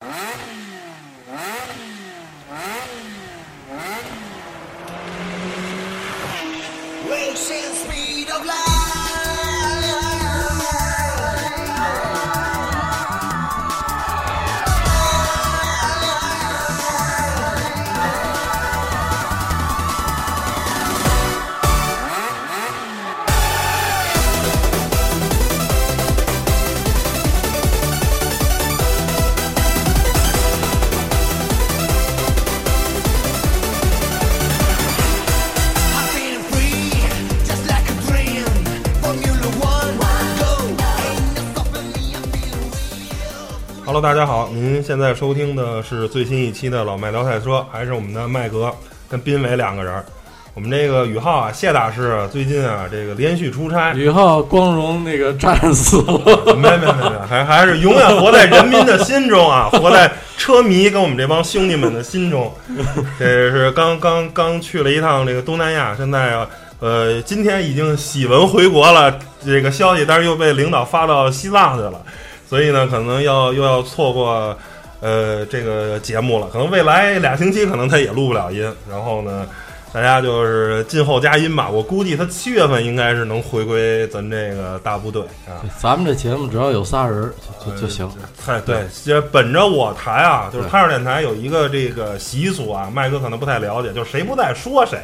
Uh-huh. 大家好，您现在收听的是最新一期的老麦聊赛车，还是我们的麦格跟斌伟两个人。我们这个宇浩啊，谢大师最近啊，这个连续出差，宇浩光荣那个战死了，没没没没，还还是永远活在人民的心中啊，活在车迷跟我们这帮兄弟们的心中。这是刚刚刚去了一趟这个东南亚，现在呃，今天已经喜闻回国了这个消息，但是又被领导发到西藏去了。所以呢，可能要又要错过，呃，这个节目了。可能未来俩星期，可能他也录不了音。然后呢，大家就是静候佳音吧。我估计他七月份应该是能回归咱这个大部队啊。咱们这节目只要有仨人就就就行。太，对，这本着我台啊，就是太阳电台有一个这个习俗啊，麦哥可能不太了解，就是谁不在说谁。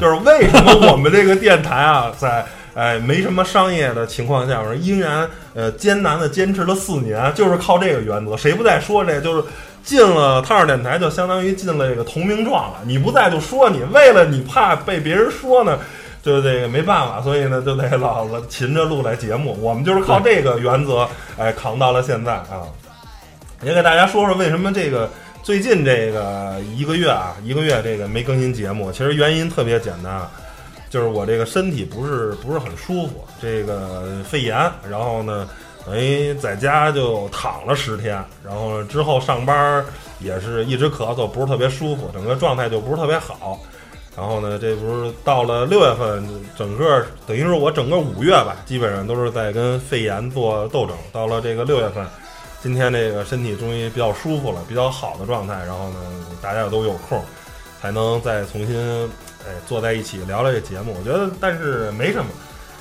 就是为什么我们这个电台啊，在。哎，没什么商业的情况下，我说依然呃艰难的坚持了四年，就是靠这个原则。谁不在说这，就是进了汤二电台，就相当于进了这个同名状了。你不在就说你，为了你怕被别人说呢，就这个没办法，所以呢就得老了勤着录来节目。我们就是靠这个原则，哎，扛到了现在啊。也给大家说说为什么这个最近这个一个月啊，一个月这个没更新节目，其实原因特别简单。就是我这个身体不是不是很舒服，这个肺炎，然后呢，哎，在家就躺了十天，然后之后上班也是一直咳嗽，不是特别舒服，整个状态就不是特别好。然后呢，这不是到了六月份，整个等于是我整个五月吧，基本上都是在跟肺炎做斗争。到了这个六月份，今天这个身体终于比较舒服了，比较好的状态。然后呢，大家都有空，才能再重新。哎，坐在一起聊聊这节目，我觉得，但是没什么，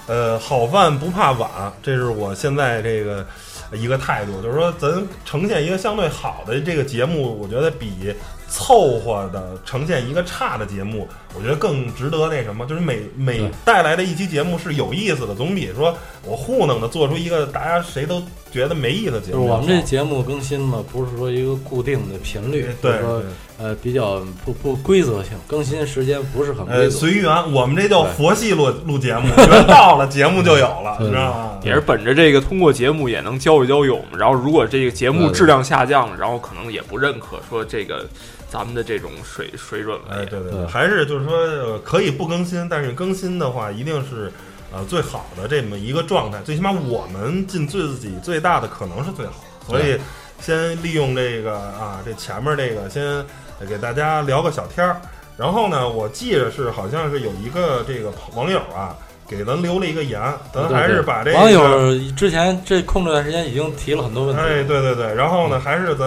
呃，好饭不怕晚，这是我现在这个一个态度，就是说，咱呈现一个相对好的这个节目，我觉得比凑合的呈现一个差的节目，我觉得更值得那什么，就是每每带来的一期节目是有意思的，总比说我糊弄的做出一个大家谁都觉得没意思节目。我们这节目更新嘛，不是说一个固定的频率，对说。呃，比较不不规则性，更新时间不是很规则。随缘，我们这叫佛系录录节目，缘到了节目就有了，知道吗？也是本着这个，通过节目也能交一交友。然后，如果这个节目质量下降了，然后可能也不认可，说这个咱们的这种水水准了。哎，对对对，还是就是说可以不更新，但是更新的话一定是呃最好的这么一个状态。最起码我们尽自己最大的可能是最好，所以先利用这个啊，这前面这个先。给大家聊个小天儿，然后呢，我记着是好像是有一个这个网友啊，给咱留了一个言，咱还是把这个网友之前这空这段时间已经提了很多问题，哎，对对对，然后呢，还是咱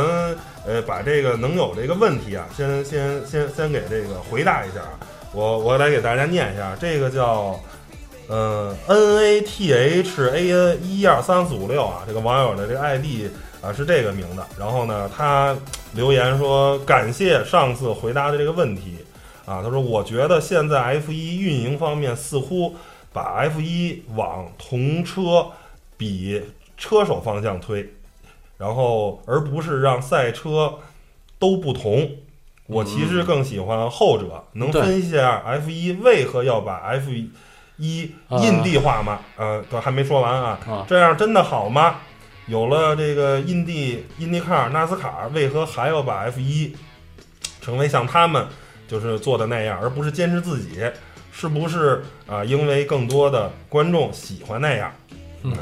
呃把这个能有这个问题啊，先先先先给这个回答一下，我我来给大家念一下，这个叫嗯 N A T H A N 一二三四五六啊，这个网友的这个 ID。啊，是这个名字。然后呢，他留言说感谢上次回答的这个问题。啊，他说我觉得现在 F 一运营方面似乎把 F 一往同车比车手方向推，然后而不是让赛车都不同。我其实更喜欢后者。能分析一下 F 一为何要把 F 一印地化吗？呃，都还没说完啊。这样真的好吗？有了这个印地、印地卡、纳斯卡，为何还要把 F 一成为像他们就是做的那样，而不是坚持自己？是不是啊？因为更多的观众喜欢那样。嗯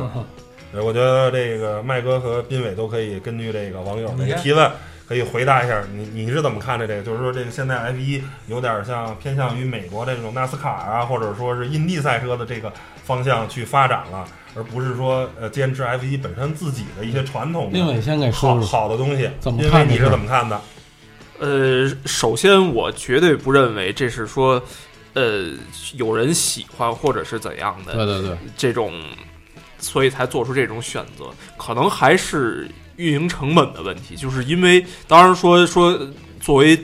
我觉得这个麦哥和斌伟都可以根据这个网友的提问，可以回答一下，你你是怎么看的这个？就是说，这个现在 F 一有点像偏向于美国的这种纳斯卡啊，或者说是印地赛车的这个方向去发展了，而不是说呃坚持 F 一本身自己的一些传统的另外先给好说说好的东西。怎么因为你是怎么看的？呃，首先我绝对不认为这是说，呃，有人喜欢或者是怎样的对对对，这种，所以才做出这种选择，可能还是运营成本的问题。就是因为，当然说说作为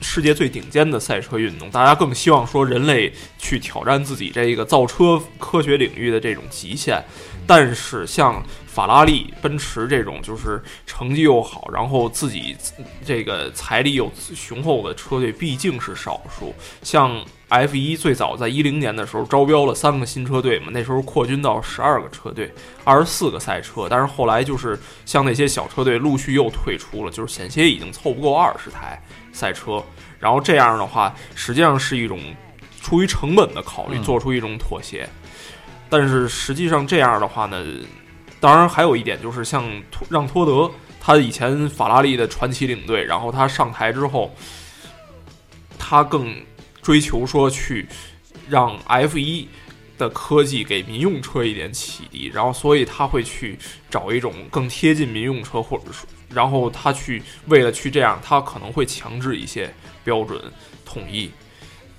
世界最顶尖的赛车运动，大家更希望说人类去挑战自己这个造车科学领域的这种极限。但是像法拉利、奔驰这种，就是成绩又好，然后自己这个财力又雄厚的车队，毕竟是少数。像 F 一最早在一零年的时候招标了三个新车队嘛，那时候扩军到十二个车队，二十四个赛车。但是后来就是像那些小车队陆续又退出了，就是险些已经凑不够二十台赛车。然后这样的话，实际上是一种出于成本的考虑，嗯做出一种妥协。但是实际上这样的话呢，当然还有一点就是像托让托德，他以前法拉利的传奇领队，然后他上台之后，他更追求说去让 F 一的科技给民用车一点启迪，然后所以他会去找一种更贴近民用车，或者说，然后他去为了去这样，他可能会强制一些标准统一。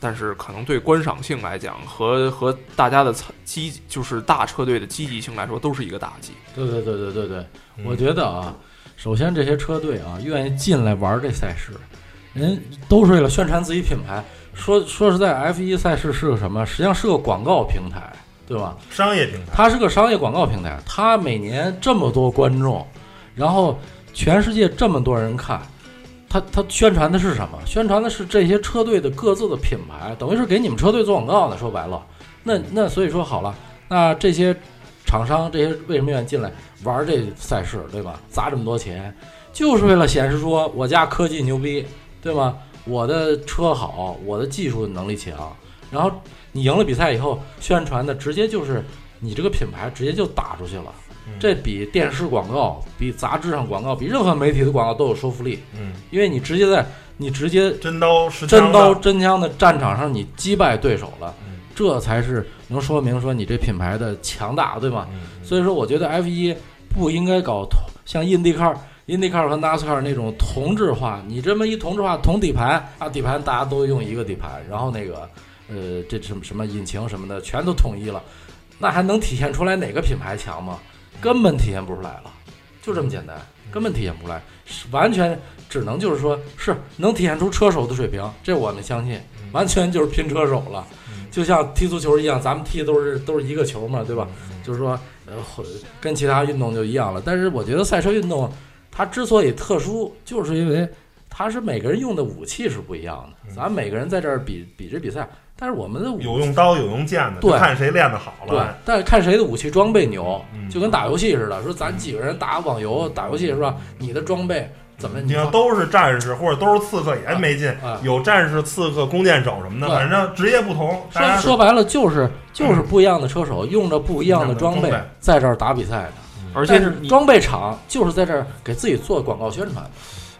但是可能对观赏性来讲，和和大家的参积就是大车队的积极性来说，都是一个打击。对对对对对对，嗯我觉得啊，首先这些车队啊，愿意进来玩这赛事，人都是为了宣传自己品牌。说说实在，F 一赛事是个什么？实际上是个广告平台，对吧？商业平台，它是个商业广告平台，它每年这么多观众，然后全世界这么多人看，它它宣传的是什么？宣传的是这些车队的各自的品牌，等于是给你们车队做广告呢。说白了，那那所以说好了，那这些厂商这些为什么愿意进来玩这赛事，对吧？砸这么多钱，就是为了显示说我家科技牛逼，对吗？我的车好，我的技术能力强，然后你赢了比赛以后，宣传的直接就是你这个品牌直接就打出去了。嗯。这比电视广告、比杂志上广告、比任何媒体的广告都有说服力，嗯，因为你直接在你直接真刀实真枪的，刀真枪的战场上你击败对手了，嗯。这才是能说明说你这品牌的强大，对吗？嗯所以说，我觉得 F 一不应该搞像印地卡、印地卡和 NASCAR 那种同质化。你这么一同质化，同底盘啊，底盘大家都用一个底盘，然后那个呃，这什么什么引擎什么的全都统一了，那还能体现出来哪个品牌强吗？根本体现不出来了，就这么简单，根本体现不出来，是完全只能就是说是能体现出车手的水平，这我们相信，完全就是拼车手了。就像踢足球一样，咱们踢的都是都是一个球嘛，对吧？就是说，呃，或跟其他运动就一样了。但是我觉得赛车运动它之所以特殊，就是因为它是每个人用的武器是不一样的。咱们每个人在这儿比比这比赛，但是我们的武有用刀有用剑的，对就看谁练得好了对。，但是看谁的武器装备牛，嗯就跟打游戏似的。说咱几个人打网游、打游戏是吧？你的装备怎么你要都是战士或者都是刺客也没劲，啊？有战士、刺客、弓箭手什么的，反正职业不同，说说白了就是就是不一样的车手用着不一样的装备不一样的装备在这儿打比赛的。而且是装备厂就是在这儿给自己做广告宣传。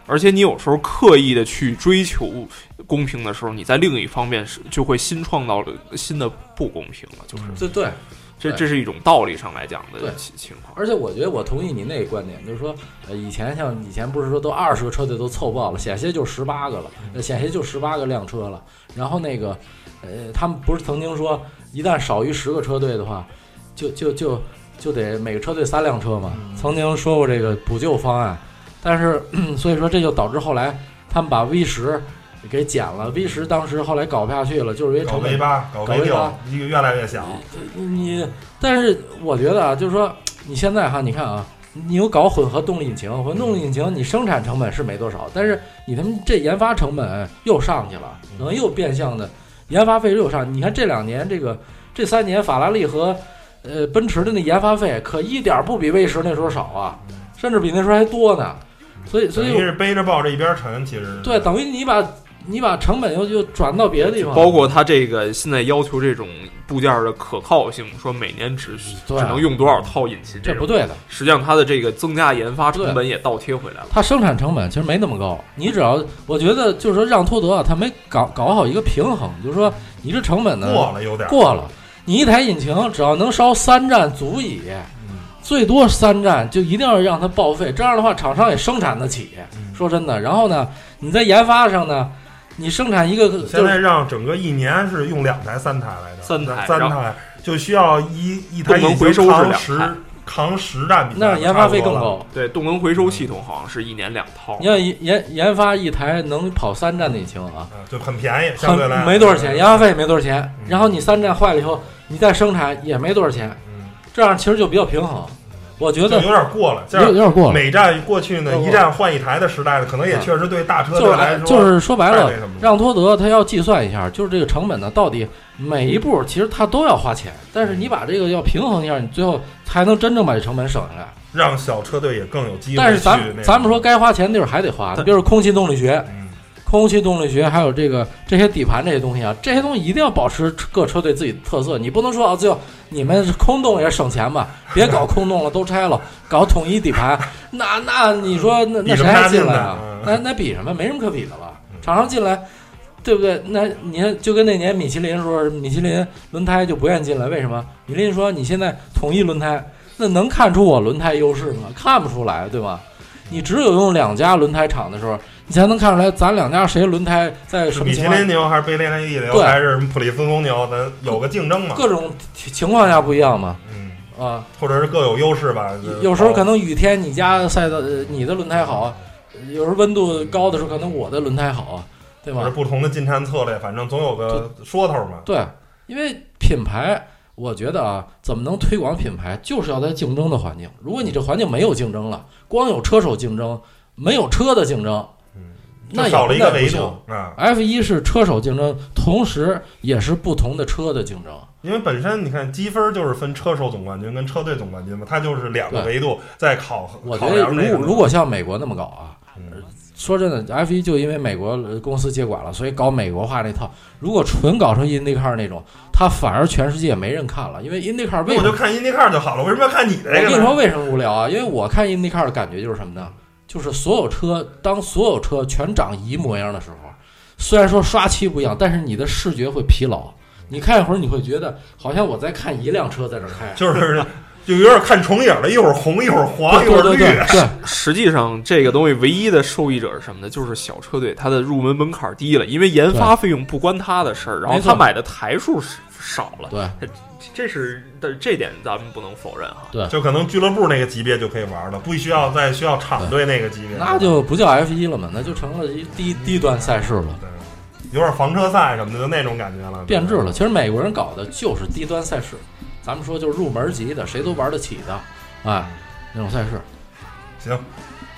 而且你有时候刻意的去追求公平的时候，你在另一方面是就会新创造了新的不公平了，就是对对，这这是一种道理上来讲的情情况。而且我觉得我同意你那个观点，就是说，呃，以前像以前不是说都二十个车队都凑爆了，险些就十八个了，呃险些就十八个辆车了。然后那个，呃，他们不是曾经说，一旦少于十个车队的话，就就就就得每个车队三辆车嘛。曾经说过这个补救方案，但是所以说这就导致后来他们把 V 十给减了，V 十当时后来搞不下去了，就是因为成本 V 八、搞搞 V V 六八，一个越来越小。你，但是我觉得啊，就是说你现在哈，你看啊，你有搞混合动力引擎，混合动力引擎你生产成本是没多少，但是你他妈这研发成本又上去了，可能又变相的研发费又上。你看这两年这个这三年法拉利和呃奔驰的那研发费可一点儿不比 V 十那时候少啊，甚至比那时候还多呢。所以所以等于是背着抱着一边沉，其实对，等于你把你把成本又又转到别的地方，包括它这个现在要求这种部件的可靠性，说每年只只能用多少套引擎，种这不对的。实际上它的这个增加研发成本也倒贴回来了。它生产成本其实没那么高，你只要我觉得就是说让托德啊，他没搞搞好一个平衡，就是说你这成本呢过了有点儿过了，你一台引擎只要能烧三站足矣，最多三站就一定要让它报废，这样的话厂商也生产得起。说真的，然后呢，你在研发上呢，你生产一个现在让整个一年是用两台、三台来的，三台三台就需要一一台能引擎回收是扛十两台扛十站比赛，那研发费更。高。对，动能回收系统好像是一年两套你。要研研研发一台能跑三站的引擎啊，啊，就很便宜，相对来很没多少钱，研发费。也没多少钱。然后你三站坏了以后，你再生产也没多少钱，嗯，这样其实就比较平衡。我觉得有点过了。有点过了，每站过去呢，一站换一台的时代呢，可能也确实对大车队来说就是说白了让托德他要计算一下，就是这个成本呢，到底每一步其实他都要花钱，但是你把这个要平衡一下，你最后才能真正把这成本省下来。让小车队也更有机会。但是咱咱们说该花钱的地儿还得花，比如说空气动力学、嗯，空气动力学，还有这个这些底盘这些东西啊，这些东西一定要保持各车队自己的特色，你不能说啊，最后你们空洞也省钱吧，别搞空洞了，都拆了，搞统一底盘，那那你说那那谁还进来啊？嗯那那比什么？没什么可比的了。厂商进来，对不对？那你看，就跟那年米其林说，米其林轮胎就不愿意进来，为什么？米其林说你现在统一轮胎，那能看出我轮胎优势吗？看不出来，对吧？你只有用两家轮胎厂的时候，你才能看出来咱两家谁轮胎在什么米其情况林牛还是贝雷利牛对还是普利司通牛，咱有个竞争嘛。各种情况下不一样嘛。嗯，啊，或者是各有优势吧。有时候可能雨天你家赛道呃你的轮胎好啊，有时候温度高的时候可能我的轮胎好啊，对或者吗？不同的进站策略，反正总有个说头嘛。对，因为品牌，我觉得啊，怎么能推广品牌，就是要在竞争的环境。如果你这环境没有竞争了，光有车手竞争，没有车的竞争，那也少了一个维度啊。F 一是车手竞争，同时也是不同的车的竞争。因为本身你看积分就是分车手总冠军跟车队总冠军嘛，它就是两个维度在考我觉考得如。如果像美国那么搞啊，嗯说真的，F 一就因为美国呃公司接管了，所以搞美国化那套。如果纯搞成 IndyCar 那种，它反而全世界没人看了，因为 IndyCar 为什么？我就看 IndyCar 就好了，为什么要看你这我跟个？你说为什么无聊啊？因为我看 IndyCar 的感觉就是什么呢？就是所有车当所有车全长一模一样的时候，虽然说刷漆不一样，但是你的视觉会疲劳。你看一会儿，你会觉得好像我在看一辆车在这儿开。就是就有点看重影了，一会儿红一会儿黄一会儿绿对对对。对，实际上，这个东西唯一的受益者是什么呢？就是小车队，它的入门门槛低了，因为研发费用不关他的事儿，然后他买的台数少了，对这是的这点咱们不能否认哈。对，就可能俱乐部那个级别就可以玩了，不需要再需要厂队那个级别。那就不叫 F 一了嘛，那就成了一低低端赛事了。对有点房车赛什么的，就那种感觉了，变质了。其实美国人搞的就是低端赛事，咱们说就是入门级的，谁都玩得起的，哎，那种赛事。行，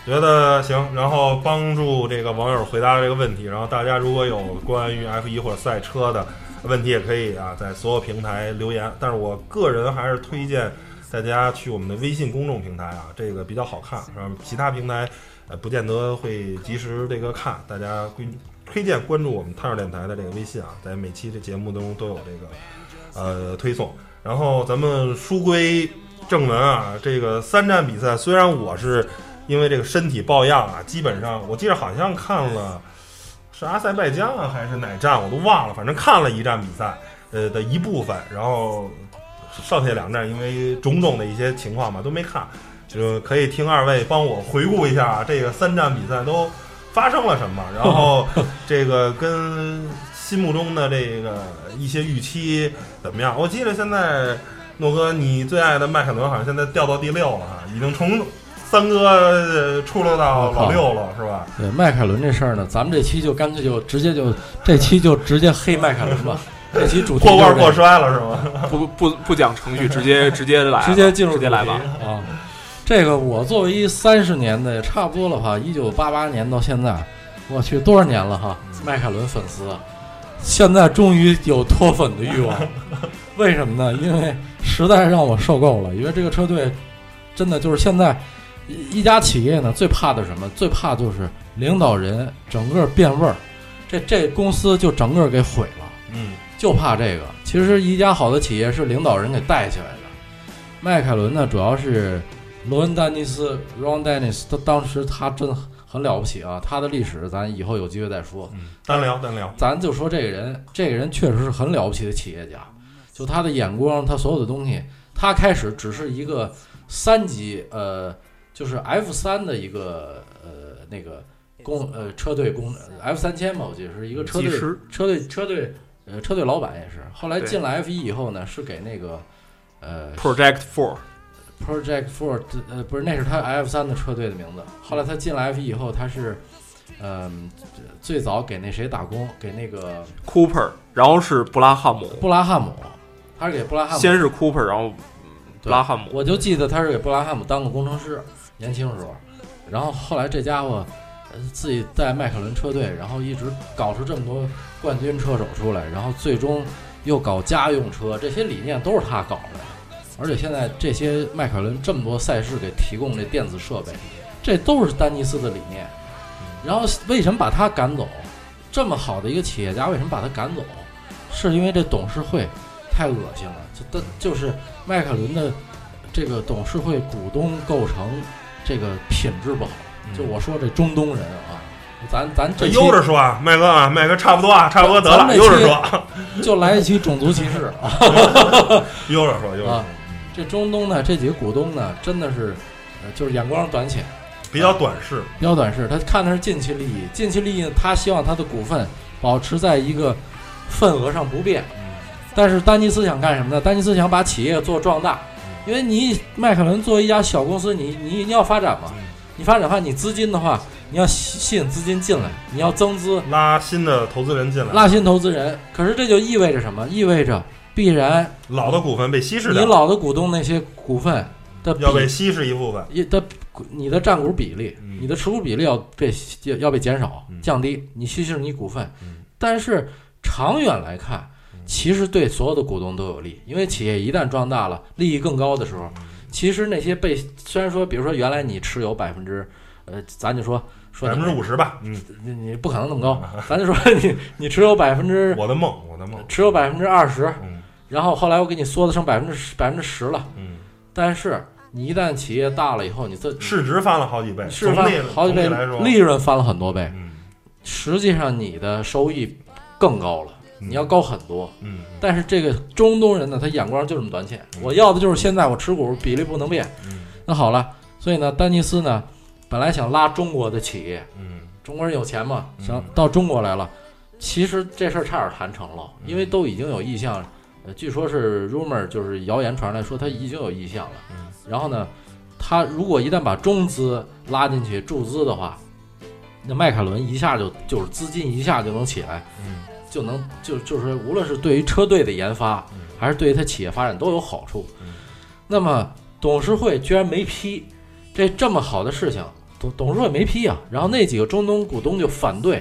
觉得行，然后帮助这个网友回答这个问题。然后大家如果有关于 F 一或者赛车的问题，也可以啊在所有平台留言。但是我个人还是推荐大家去我们的微信公众平台啊，这个比较好看，然后其他平台呃不见得会及时这个看。大家推推荐关注我们探二电台的这个微信啊，在每期的节目中都有这个呃推送。然后咱们书归正文啊，这个三站比赛，虽然我是因为这个身体抱恙啊，基本上我记得好像看了是阿塞拜疆啊还是哪站我都忘了，反正看了一站比赛呃的一部分，然后剩下两站因为种种的一些情况嘛都没看，就可以听二位帮我回顾一下啊，这个三站比赛都发生了什么，然后 这个跟心目中的这个一些预期怎么样？我记得现在诺哥你最爱的迈凯伦好像现在掉到第六了哈，已经从三哥呃出溜到老六了，是吧？对迈凯伦这事儿呢，咱们这期就干脆就直接就这期就直接黑迈凯伦吧。这期主题破罐破摔了是吗？不不不讲程序，直接直接来，直接进入直接来吧。啊！这个我作为一三十年的，也差不多了哈，一九八八年到现在，我去多少年了哈？迈凯伦粉丝，现在终于有脱粉的欲望。为什么呢？因为实在让我受够了。因为这个车队真的就是现在一一家企业呢，最怕的是什么？最怕就是领导人整个变味儿。这这公司就整个给毁了，嗯就怕这个。其实一家好的企业是领导人给带起来的。迈凯伦呢，主要是罗恩·丹尼斯 （Ron Dennis），他当时他真的很了不起啊，他的历史咱以后有机会再说。嗯，单聊单聊，咱就说这个人，这个人确实是很了不起的企业家，就他的眼光，他所有的东西，他开始只是一个三级，呃，就是 F 三的一个呃那个工呃车队工 F 三千嘛，我记得是一个车队车队车队呃车队老板也是，后来进了 F 一以后呢，是给那个呃 Project Four，Project Four 呃不是那是他 F 三的车队的名字，后来他进了 F 一以后，他是嗯、最早给那谁打工，给那个 Cooper，然后是布拉汉姆，布拉汉姆，他是给布拉汉姆。先是 Cooper，然后布拉汉姆，我就记得他是给布拉汉姆当个工程师，年轻时候。然后后来这家伙自己带迈凯伦车队，然后一直搞出这么多冠军车手出来，然后最终又搞家用车，这些理念都是他搞的。而且现在这些迈凯伦这么多赛事给提供这电子设备，这都是丹尼斯的理念。然后为什么把他赶走？这么好的一个企业家，为什么把他赶走？是因为这董事会太恶心了，就的就是迈凯伦的这个董事会股东构成这个品质不好。就我说这中东人啊，咱咱这悠着说啊，麦哥啊，麦哥差不多啊，差不多得了，悠着说，就来一期种族歧视啊。悠着说，悠着说啊，这中东呢，这几个股东呢，真的是，呃，就是眼光短浅，比较短视，比较短视。他看的是近期利益，近期利益呢，他希望他的股份保持在一个份额上不变。但是丹尼斯想干什么呢？丹尼斯想把企业做壮大，因为你迈凯伦作为一家小公司，你你你要发展嘛，你发展的话，你资金的话，你要吸吸引资金进来，你要增资，拉新的投资人进来，拉新投资人。可是这就意味着什么？意味着必然老的股份被稀释你，老的股东那些股份的要被稀释一部分，一的你的占股比例，嗯。你的持股比例要被要要被减少嗯。降低，你稀释你股份。嗯，但是长远来看，其实对所有的股东都有利，因为企业一旦壮大了，利益更高的时候，其实那些被虽然说，比如说原来你持有百分之，呃，咱就说说百分之五十吧，嗯，你你不可能那么高，咱就说你你持有百分之我的梦，我的梦，持有百分之二十，嗯。然后后来我给你缩的剩百分之十百分之十了，嗯，但是你一旦企业大了以后，你这市值翻了好几倍，市值翻好几倍利润翻了很多倍，嗯。实际上你的收益更高了，嗯你要高很多。嗯但是这个中东人呢，他眼光就这么短浅，嗯我要的就是现在我持股比例不能变。嗯那好了，所以呢，丹尼斯呢，本来想拉中国的企业，嗯中国人有钱嘛，嗯想到中国来了。其实这事儿差点谈成了，嗯因为都已经有意向，呃，据说是 rumor，就是谣言传来说他已经有意向了。嗯然后呢，他如果一旦把中资拉进去注资的话，那迈凯伦一下就就是资金一下就能起来，嗯就能就就是无论是对于车队的研发，嗯还是对于他企业发展都有好处嗯。那么董事会居然没批这这么好的事情，董董事会没批啊。然后那几个中东股东就反对，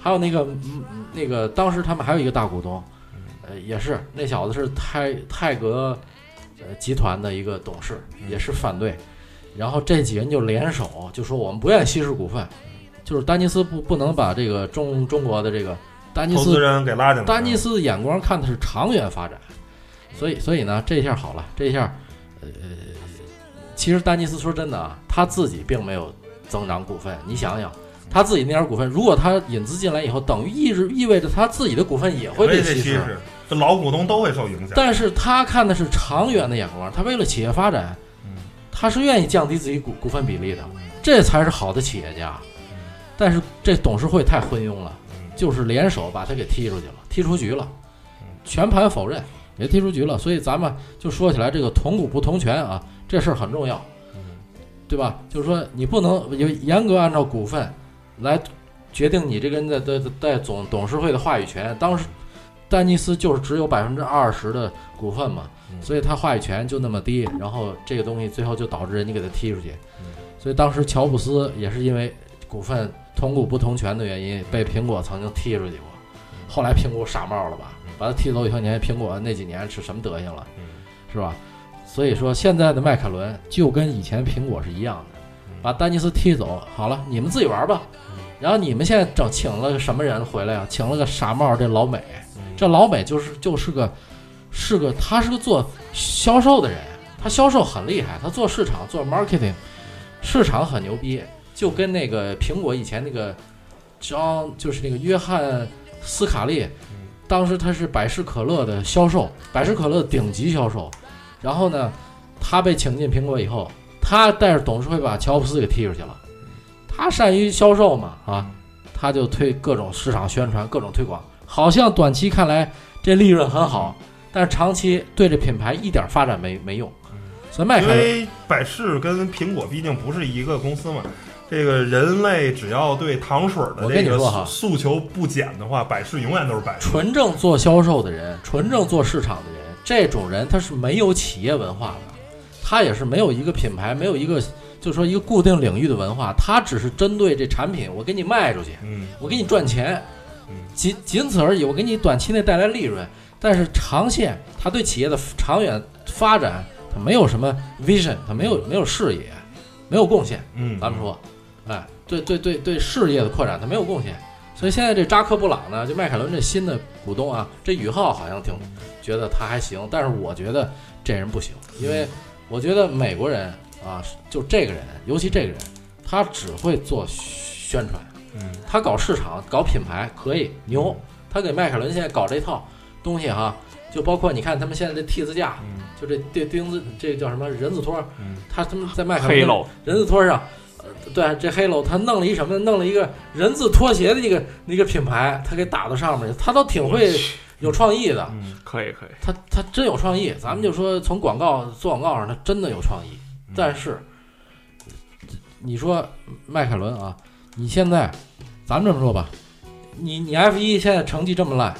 还有那个嗯那个当时他们还有一个大股东，呃，也是那小子是泰泰格呃集团的一个董事，也是反对。然后这几人就联手，就说我们不愿意稀释股份，就是丹尼斯不不能把这个中中国的这个丹尼斯投资人给拉进来，丹尼斯的眼光看的是长远发展，所以所以呢，这一下好了，这一下，呃，其实丹尼斯说真的啊，他自己并没有增长股份，你想想，他自己那点股份，如果他引资进来以后，等于意味意味着他自己的股份也会被稀释。这老股东都会受影响，但是他看的是长远的眼光，他为了企业发展，嗯他是愿意降低自己股股份比例的，这才是好的企业家。但是这董事会太昏庸了，就是联手把他给踢出去了，踢出局了，全盘否认，也踢出局了。所以咱们就说起来，这个同股不同权啊，这事儿很重要，对吧？就是说你不能有严格按照股份来决定你这个人的的在总董事会的话语权。当时丹尼斯就是只有百分之二十的股份嘛，所以他话语权就那么低，然后这个东西最后就导致人家给他踢出去。所以当时乔布斯也是因为股份同股不同权的原因，被苹果曾经踢出去过。后来苹果傻帽了吧，把他踢走以后，你看苹果那几年是什么德行了，是吧？所以说现在的迈凯伦就跟以前苹果是一样的，把丹尼斯踢走，好了，你们自己玩吧。然后你们现在整请了个什么人回来啊？请了个傻帽这老美，这老美就是就是个是个他是个做销售的人，他销售很厉害，他做市场做 marketing，市场很牛逼，就跟那个苹果以前那个张就是那个约翰斯卡利，当时他是百事可乐的销售，百事可乐的顶级销售，然后呢，他被请进苹果以后，他带着董事会把乔布斯给踢出去了。他善于销售嘛，啊，他就推各种市场宣传，各种推广，好像短期看来这利润很好，但是长期对这品牌一点发展没没用。所以迈凯伦，因为百事跟苹果毕竟不是一个公司嘛。这个人类只要对糖水的我跟这个你说哈诉求不减的话，百事永远都是百事。纯正做销售的人，纯正做市场的人，这种人他是没有企业文化的，他也是没有一个品牌，没有一个就是说一个固定领域的文化，他只是针对这产品，我给你卖出去，嗯，我给你赚钱嗯，仅仅此而已。我给你短期内带来利润，但是长线，他对企业的长远发展，他没有什么 vision，他没有没有视野，没有贡献。嗯，咱们说，哎，对对对对，事业的扩展他没有贡献。所以现在这扎克布朗呢，就迈凯伦这新的股东啊，这宇浩好像挺觉得他还行，但是我觉得这人不行，因为我觉得美国人啊，就这个人，尤其这个人，他只会做宣传。嗯，他搞市场、搞品牌可以牛，他给迈凯伦现在搞这套东西哈，就包括你看他们现在这 T 字架，嗯就这钉钉子，这叫什么人字拖，嗯他他们在迈凯伦，人字拖上，呃，对，这黑楼他弄了一什么？弄了一个人字拖鞋的一个一个品牌，他给打到上面去，他都挺会有创意的，嗯可以可以，他他真有创意。咱们就说从广告做广告上，他真的有创意。但是你说迈凯伦啊，你现在咱们这么说吧，你你 F 一现在成绩这么烂，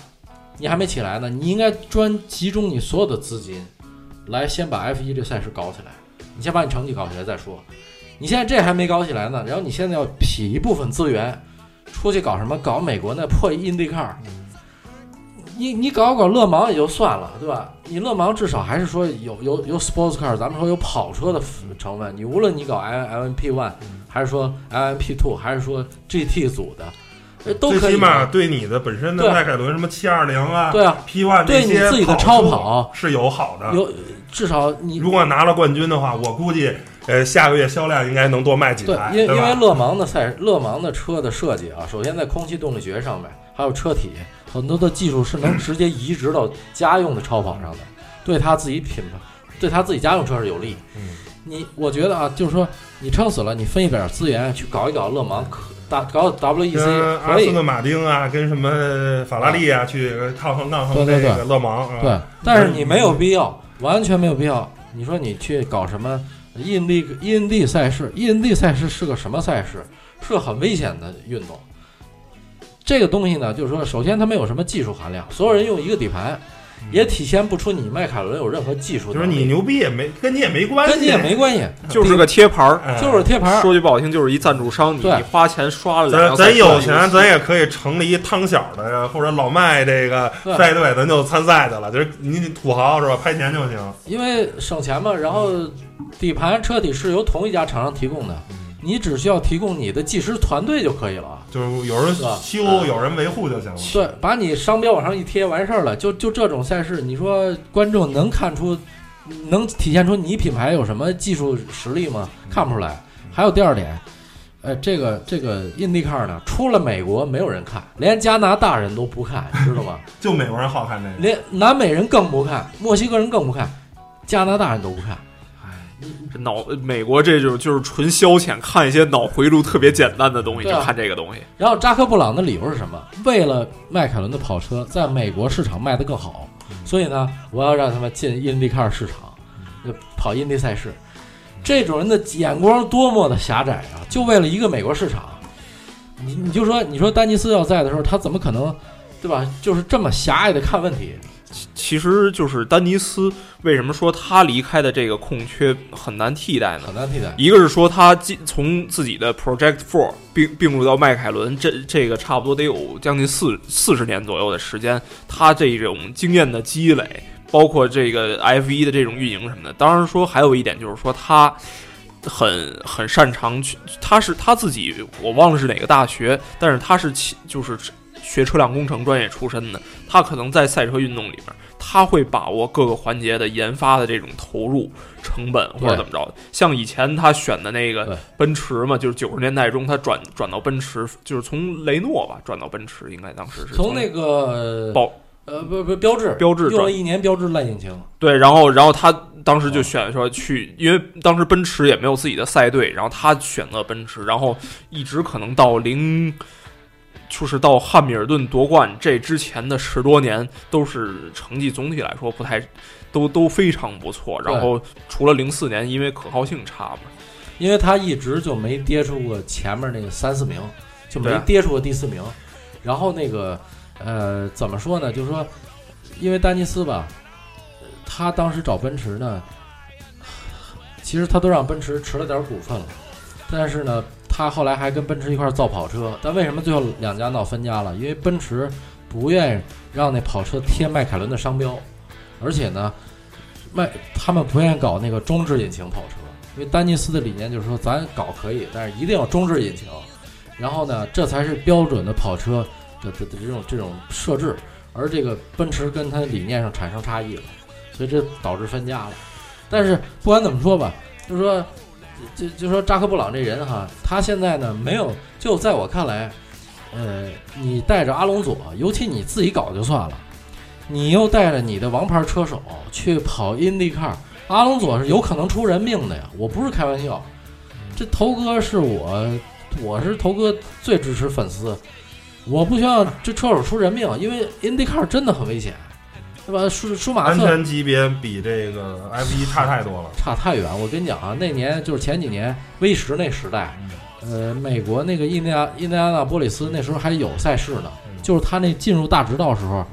你还没起来呢，你应该专集中你所有的资金，来先把 F 一这赛事搞起来。你先把你成绩搞起来再说。你现在这还没搞起来呢，然后你现在要匹一部分资源出去搞什么？搞美国那破 IndyCar。你你搞搞勒芒也就算了，对吧？你勒芒至少还是说有有有 sports car，咱们说有跑车的成分。你无论你搞 L L M P one，还是说 L M P two，还是说 G T 组的，呃都可以最起。码对你的本身的对迈凯伦什么七二零啊、对啊，P one 对你自己的跑超跑是有好的。有至少你如果拿了冠军的话，我估计呃下个月销量应该能多卖几对台，，因因为吧？勒芒的赛勒芒的车的设计啊，首先在空气动力学上面，还有车体很多的技术是能直接移植到家用的超跑上的，对他自己品牌，对他自己家用车是有利。嗯你我觉得啊，就是说你撑死了，你分一点资源去搞一搞勒芒，可打搞 WEC 跟阿。斯顿马丁啊，跟什么法拉利啊，去抗衡抗衡对对对这个勒芒啊。对，但是你没有必要，完全没有必要。你说你去搞什么印地印地赛事？印地赛事是个什么赛事？是个很危险的运动。这个东西呢，就是说，首先它没有什么技术含量，所有人用一个底盘，也体现不出你迈凯伦有任何技术。就是你牛逼也没跟你也没关系，跟你也没关系，就是个贴牌儿。哎就是贴牌儿。说句不好听，就是一赞助商，你你花钱刷了咱咱有钱，咱也可以成立一汤小的呀或者老麦这个赛队，咱就参赛去了。就是你土豪是吧？拍钱就行。因为省钱嘛，然后底盘车体是由同一家厂商提供的，你只需要提供你的技师团队就可以了。就是有人修，嗯有人维护就行了。对，把你商标往上一贴，完事儿了。就就这种赛事，你说观众能看出，能体现出你品牌有什么技术实力吗？看不出来。还有第二点，呃，这个这个 IndyCar 呢，出了美国没有人看，连加拿大人都不看，你知道吗？就美国人好看这个。连南美人更不看，墨西哥人更不看，加拿大人都不看。这脑美国这种就是纯消遣，看一些脑回路特别简单的东西，啊就看这个东西。然后扎克布朗的理由是什么？为了迈凯伦的跑车在美国市场卖得更好，所以呢，我要让他们进 IndyCar 市场，跑 Indy 赛事。这种人的眼光多么的狭窄啊！就为了一个美国市场，你你就说，你说丹尼斯要在的时候，他怎么可能，对吧？就是这么狭隘的看问题。其实就是丹尼斯为什么说他离开的这个空缺很难替代呢？很难替代。一个是说他进从自己的 Project Four 并并入到迈凯伦，这这个差不多得有将近四四十年左右的时间，他这种经验的积累，包括这个 F 一的这种运营什么的。当然说还有一点就是说他很很擅长去，他是他自己我忘了是哪个大学，但是他是其就是学车辆工程专业出身的，他可能在赛车运动里面，他会把握各个环节的研发的这种投入成本或者怎么着。像以前他选的那个奔驰嘛，就是九十年代中他转转到奔驰，就是从雷诺吧转到奔驰，应该当时是从那个宝呃不不标志标志用了一年标志烂引擎，对，然后然后他当哦时就选说去，因为当时奔驰也没有自己的赛队，然后他选择奔驰，然后一直可能到零，就是到汉密尔顿夺冠这之前的十多年，都是成绩总体来说不太，都都非常不错。然后除了零四年因为可靠性差嘛，因为他一直就没跌出过前面那个三四名，就没跌出过第四名。然后那个呃，怎么说呢？就是说，因为丹尼斯吧，呃他当时找奔驰呢，其实他都让奔驰持了点股份了，但是呢，他后来还跟奔驰一块造跑车。但为什么最后两家闹分家了？因为奔驰不愿意让那跑车贴迈凯伦的商标，而且呢，迈他们不愿意搞那个中置引擎跑车。因为丹尼斯的理念就是说，咱搞可以，但是一定要中置引擎，然后呢，这才是标准的跑车的的的这种这种设置。而这个奔驰跟它理念上产生差异了，所以这导致分家了。但是不管怎么说吧，就是说，就就说扎克布朗这人哈，他现在呢没有，就在我看来，呃，你带着阿隆佐，尤其你自己搞就算了，你又带着你的王牌车手去跑 IndyCar。阿隆佐是有可能出人命的呀，我不是开玩笑。这头哥是我，我是头哥最支持粉丝，我不希望这车手出人命，因为 IndyCar 真的很危险，对吧？舒舒马安赫全级别比这个 F 一 差太多了。差太远。我跟你讲啊，那年就是前几年 V 十那时代，呃，美国那个印第安印第安纳波利斯那时候还有赛事呢，就是他那进入大直道时候，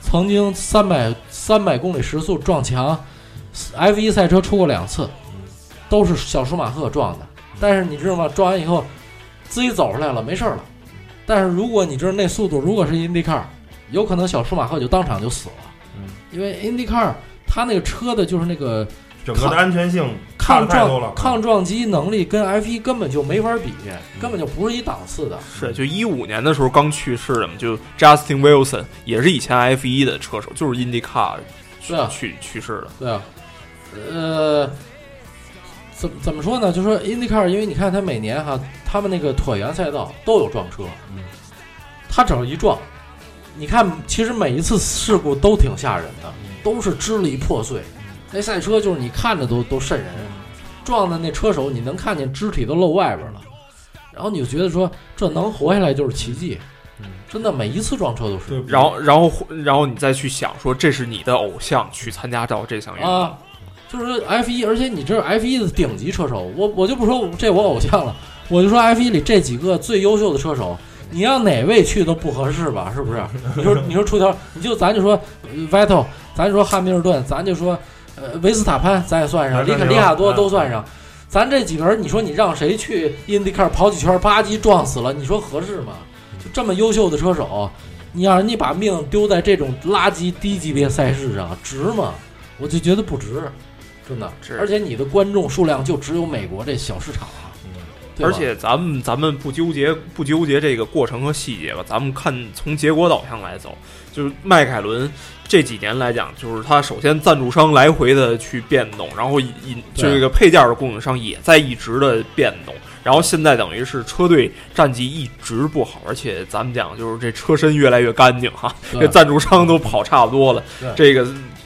曾经三百三百公里时速撞墙，F 一赛车出过两次，都是小舒马赫撞的。但是你知道吗？撞完以后自己走出来了，没事儿了。但是如果你知道那速度，如果是 IndyCar，有可能小舒马赫就当场就死了，嗯因为 IndyCar 它那个车的就是那个整个的安全性差抗太多了撞。抗撞击能力跟 F 一根本就没法比，根本就不是一档次的。是就一五年的时候刚去世的嘛，就 Justin Wilson 也是以前 F 一的车手，就是 IndyCar 去对啊去去世的。对啊，呃，怎怎么说呢？就说 IndyCar，因为你看它每年哈，他们那个椭圆赛道都有撞车，嗯，它只要一撞，你看，其实每一次事故都挺吓人的，都是支离破碎。那赛车就是你看着都都瘆人，撞的那车手你能看见肢体都露外边了，然后你就觉得说这能活下来就是奇迹，真的每一次撞车都是，然后，然后，然后你再去想说，这是你的偶像去参加到这项运动，啊，就是 F 一，而且你这是 F 一的顶级车手，我我就不说这我偶像了，我就说 F 一里这几个最优秀的车手，你让哪位去都不合适吧？是不是？你说你说出条，你就咱就说呃 Vettel，咱就说汉密尔顿，咱就说呃维斯塔潘，咱也算上，里肯里亚多嗯都算上。咱这几个人，你说你让谁去 IndyCar 跑几圈，吧唧撞死了，你说合适吗？就这么优秀的车手，你让人家把命丢在这种垃圾低级别赛事上，值吗？我就觉得不值，真的。而且你的观众数量就只有美国这小市场而且咱们咱们不纠结不纠结这个过程和细节吧，咱们看从结果导向来走，就是迈凯伦这几年来讲，就是他首先赞助商来回的去变动，然后引对这个配件的供应商也在一直的变动，然后现在等于是车队战绩一直不好，而且咱们讲就是这车身越来越干净哈，这赞助商都跑差不多了，这个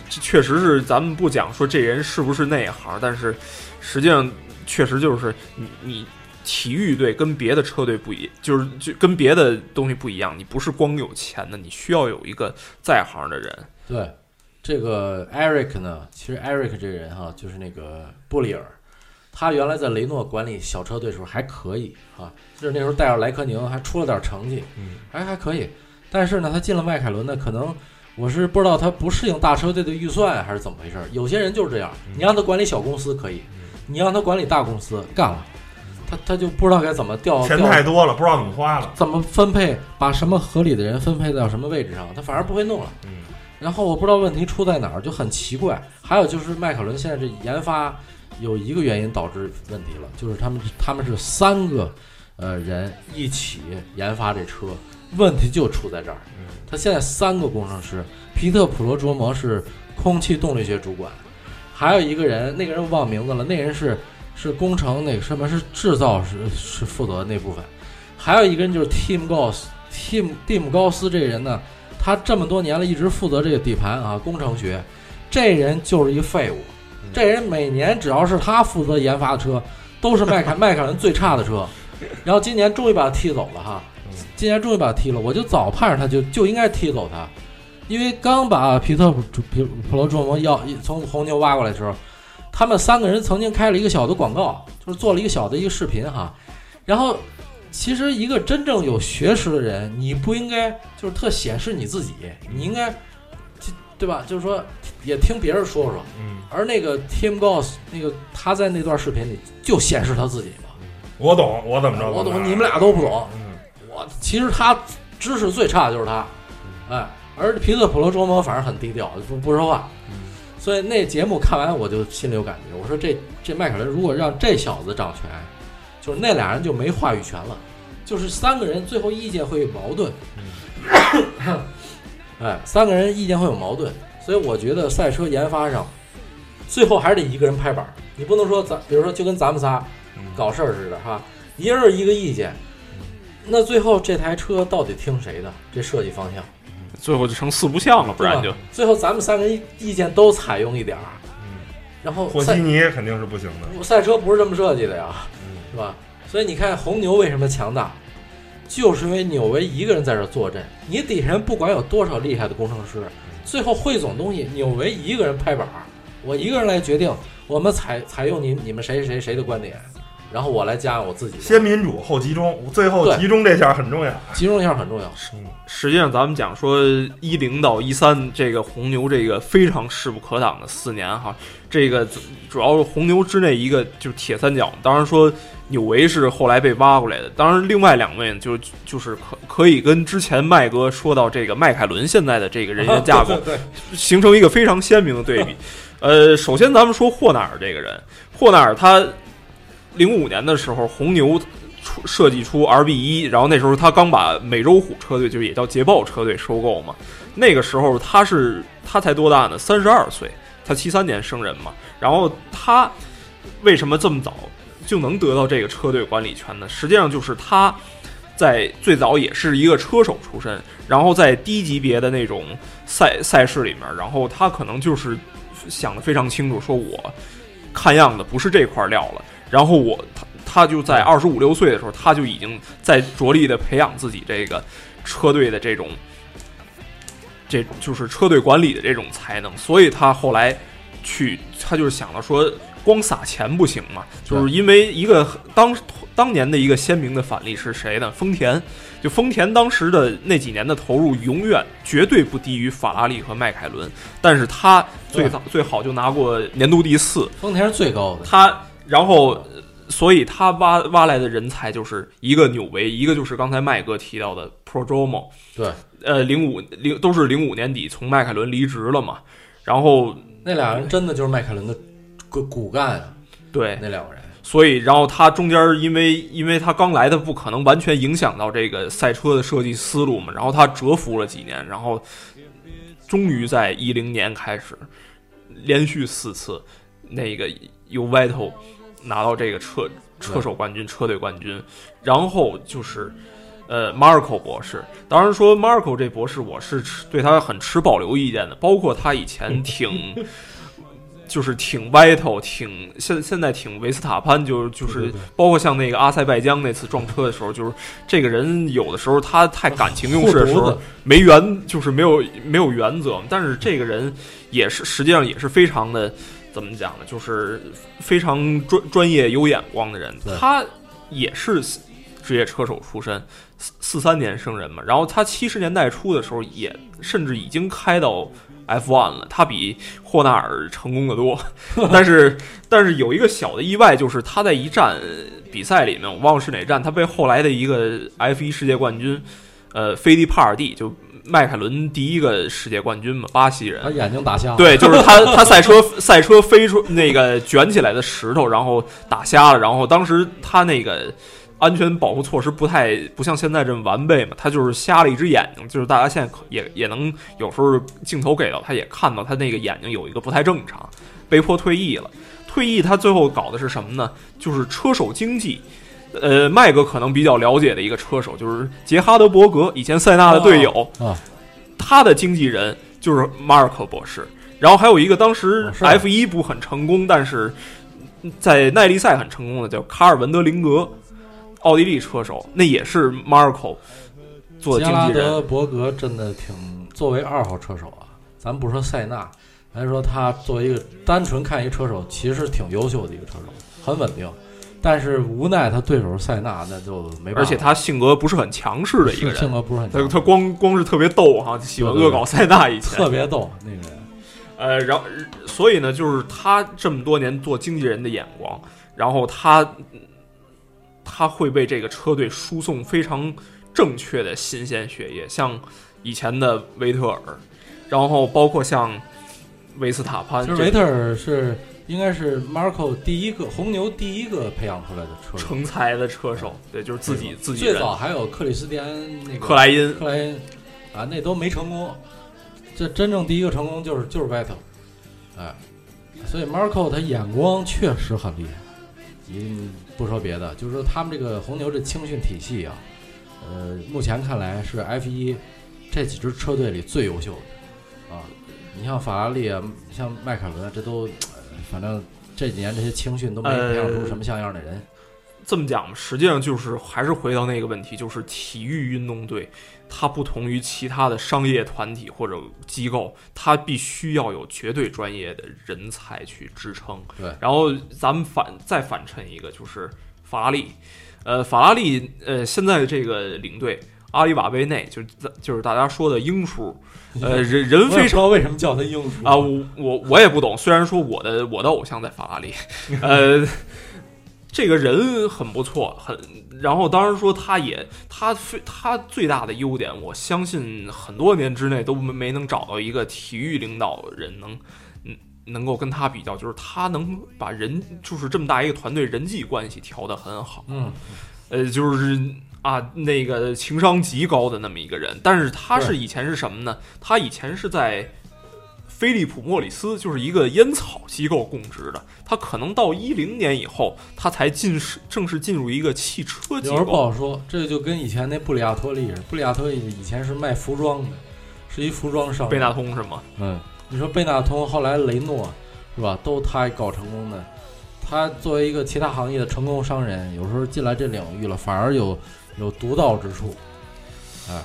这确实是咱们不讲说这人是不是内行，但是实际上确实就是你你体育队跟别的车队不一，就是就跟别的东西不一样，你不是光有钱的，你需要有一个在行的人。对，这个 Eric 呢，其实 Eric 这个人哈，就是那个布里尔，他原来在雷诺管理小车队的时候还可以啊，就是那时候带着莱科宁还出了点成绩，嗯，还还可以。但是呢，他进了迈凯伦呢，可能我是不知道他不适应大车队的预算还是怎么回事儿。有些人就是这样，你让他管理小公司可以，你让他管理大公司干了，他他就不知道该怎么调钱太多了，不知道怎么花了。怎么分配，把什么合理的人分配到什么位置上，他反而不会弄了。嗯，然后我不知道问题出在哪儿，就很奇怪。还有就是迈凯伦现在这研发有一个原因导致问题了，就是他们他们是三个呃人一起研发这车，问题就出在这儿。他现在三个工程师，皮特普罗卓摩是空气动力学主管，还有一个人，那个人我忘名字了，那人是是工程那个什么是制造是是负责那部分，还有一个人就是 Tim 高斯 Tim Tim 高斯这人呢，他这么多年了，一直负责这个底盘啊工程学，这人就是一废物。这人每年只要是他负责研发的车，都是迈凯 迈凯伦最差的车。然后今年终于把他踢走了哈，今年终于把他踢了。我就早盼着他就就应该踢走他，因为刚把皮特普普普罗卓摩要从红牛挖过来的时候，他们三个人曾经开了一个小的广告，就是做了一个小的一个视频哈。然后其实一个真正有学识的人，你不应该就是特显示你自己，你应该对吧？就是说也听别人说说。嗯，而那个 Tim Goss 那个他在那段视频里就显示他自己嘛，我懂，我怎么着？我懂，你们俩都不懂。嗯，我其实他知识最差的就是他，哎，而皮特普罗卓摩反而很低调，不不说话。所以那节目看完我就心里有感觉，我说这这迈凯伦如果让这小子掌权，就是那俩人就没话语权了，就是三个人最后意见会有矛盾。哎，三个人意见会有矛盾，所以我觉得赛车研发上，最后还是得一个人拍板儿，你不能说咱比如说就跟咱们仨搞事儿似的哈，一人一个意见，那最后这台车到底听谁的？这设计方向，最后就成四不像了，不然就。最后咱们三个人意见都采用一点儿，然后赛和稀泥肯定是不行的。赛车不是这么设计的呀，嗯。是吧？所以你看红牛为什么强大，就是因为纽维一个人在这坐镇，你底下人不管有多少厉害的工程师，最后汇总东西，纽维一个人拍板儿，我一个人来决定，我们采采用你你们谁谁谁的观点，然后我来加我自己，先民主后集中，最后集中这下很重要。集中一下很重要。实际上，咱们讲说一零到一三这个红牛这个非常势不可挡的四年哈，这个主主要是红牛之内一个就是铁三角。当然说纽维是后来被挖过来的，当然另外两位呢就就是可可以跟之前麦哥说到这个迈凯伦现在的这个人员架构 对，形成一个非常鲜明的对比。呃，首先咱们说霍纳尔这个人，霍纳尔他零五年的时候红牛出设计出 RB 一，然后那时候他刚把美洲虎车队，就是也叫捷豹车队收购嘛。那个时候他是他才多大呢？三十二岁，他七三年生人嘛。然后他为什么这么早就能得到这个车队管理权呢？实际上就是他在最早也是一个车手出身，然后在低级别的那种赛赛事里面，然后他可能就是想的非常清楚，说我看样子不是这块料了。然后我他他就在二十五六岁的时候，他就已经在着力的培养自己这个车队的这种，这就是车队管理的这种才能，所以他后来去，他就是想到说，光撒钱不行嘛，就是因为一个当当年的一个鲜明的反例是谁呢？丰田，就丰田当时的那几年的投入，永远绝对不低于法拉利和迈凯伦，但是他最早最好就拿过年度第四，丰田是最高的，他然后，呃所以他挖挖来的人才就是一个纽维，一个就是刚才麦哥提到的 Prodromo。对，呃，零五零都是零五年底从迈凯伦离职了嘛。然后那俩人真的就是迈凯伦的骨骨干啊，对，那两个人。所以然后他中间因为因为他刚来的不可能完全影响到这个赛车的设计思路嘛，然后他蛰伏了几年，然后终于在一零年开始连续四次那个由 Vettel 拿到这个车车手冠军、车队冠军，然后就是呃 Marco 博士。当然说 Marco 这博士，我是持对他很持保留意见的，包括他以前 挺。就是挺 Vettel，挺现现在挺维斯塔潘，就是就是包括像那个阿塞拜疆那次撞车的时候，就是这个人有的时候他太感情用事的时候没原，就是没有没有原则。但是这个人也是实际上也是非常的怎么讲呢？就是非常专专业有眼光的人。他也是职业车手出身，四四三年生人嘛。然后他七十年代初的时候也甚至已经开到 F1 了，他比霍纳尔成功的多。但是但是有一个小的意外，就是他在一站比赛里面，我忘了是哪站，他被后来的一个 F1 世界冠军，呃，菲利帕尔蒂就迈凯伦第一个世界冠军嘛，巴西人他。眼睛打瞎了。对，就是他，他赛车赛车飞出那个卷起来的石头，然后打瞎了，然后当时他那个安全保护措施不太不像现在这么完备嘛，他就是瞎了一只眼睛，就是大家现在可也也能有时候镜头给到，他也看到他那个眼睛有一个不太正常，被迫退役了。退役他最后搞的是什么呢？就是车手经济。呃，麦哥可能比较了解的一个车手就是杰哈德伯格，以前塞纳的队友，啊，他的经纪人就是马尔科博士，然后还有一个当时 F 一不很成功，但是在耐力赛很成功的叫卡尔文德林格，奥地利车手，那也是马尔科做的经纪人。德伯格真的挺，作为二号车手啊，咱不说塞纳，咱说他作为一个单纯看一车手，其实挺优秀的一个车手，很稳定。但是无奈他对手是塞纳，那就没办法。而且他性格不是很强势的一个人性人，格不是很强，他他光光是特别逗哈，喜欢恶搞塞纳以前。特别逗那个人。呃，然后所以呢，就是他这么多年做经纪人的眼光，然后他他会为这个车队输送非常正确的新鲜血液，像以前的维特尔，然后包括像维斯塔潘，这就是维特尔是应该是 Marco 第一个红牛第一个培养出来的车手，成才的车手，对，就是自己自己人，最早还有克里斯蒂安那个克莱因，克莱因啊，那都没成功。这真正第一个成功就是就是 Vettel，哎，所以 Marco 他眼光确实很厉害。你不说别的，就是说他们这个红牛这青训体系啊，呃，目前看来是 F 一这几支车队里最优秀的啊。你像法拉利啊，像迈凯伦啊，这都、呃反正这几年这些青训都没培养出什么像样的人。这么讲，实际上就是还是回到那个问题，就是体育运动队，它不同于其他的商业团体或者机构，它必须要有绝对专业的人才去支撑。对然后咱们反再反衬一个，就是法拉利，呃，法拉利呃现在的这个领队阿里瓦贝内，就是就是大家说的英叔，呃，人人非常为什么叫他英叔啊，我我我也不懂。虽然说我的我的偶像在法拉利，呃，这个人很不错，很。然后当然说他也他非他最大的优点，我相信很多年之内都没没能找到一个体育领导人能嗯能够跟他比较，就是他能把人就是这么大一个团队人际关系调得很好。嗯，呃，就是啊，那个情商极高的那么一个人。但是他是以前是什么呢？他以前是在菲利普莫里斯，就是一个烟草机构供职的。他可能到一零年以后，他才进是正式进入一个汽车机有时不。好说，这就跟以前那布里亚托利似的。布里亚托利以前是卖服装的，是一服装商。贝纳通是吗？嗯，你说贝纳通，后来雷诺，是吧？都他搞成功的。他作为一个其他行业的成功商人，有时候进来这领域了，反而有有独到之处。哎，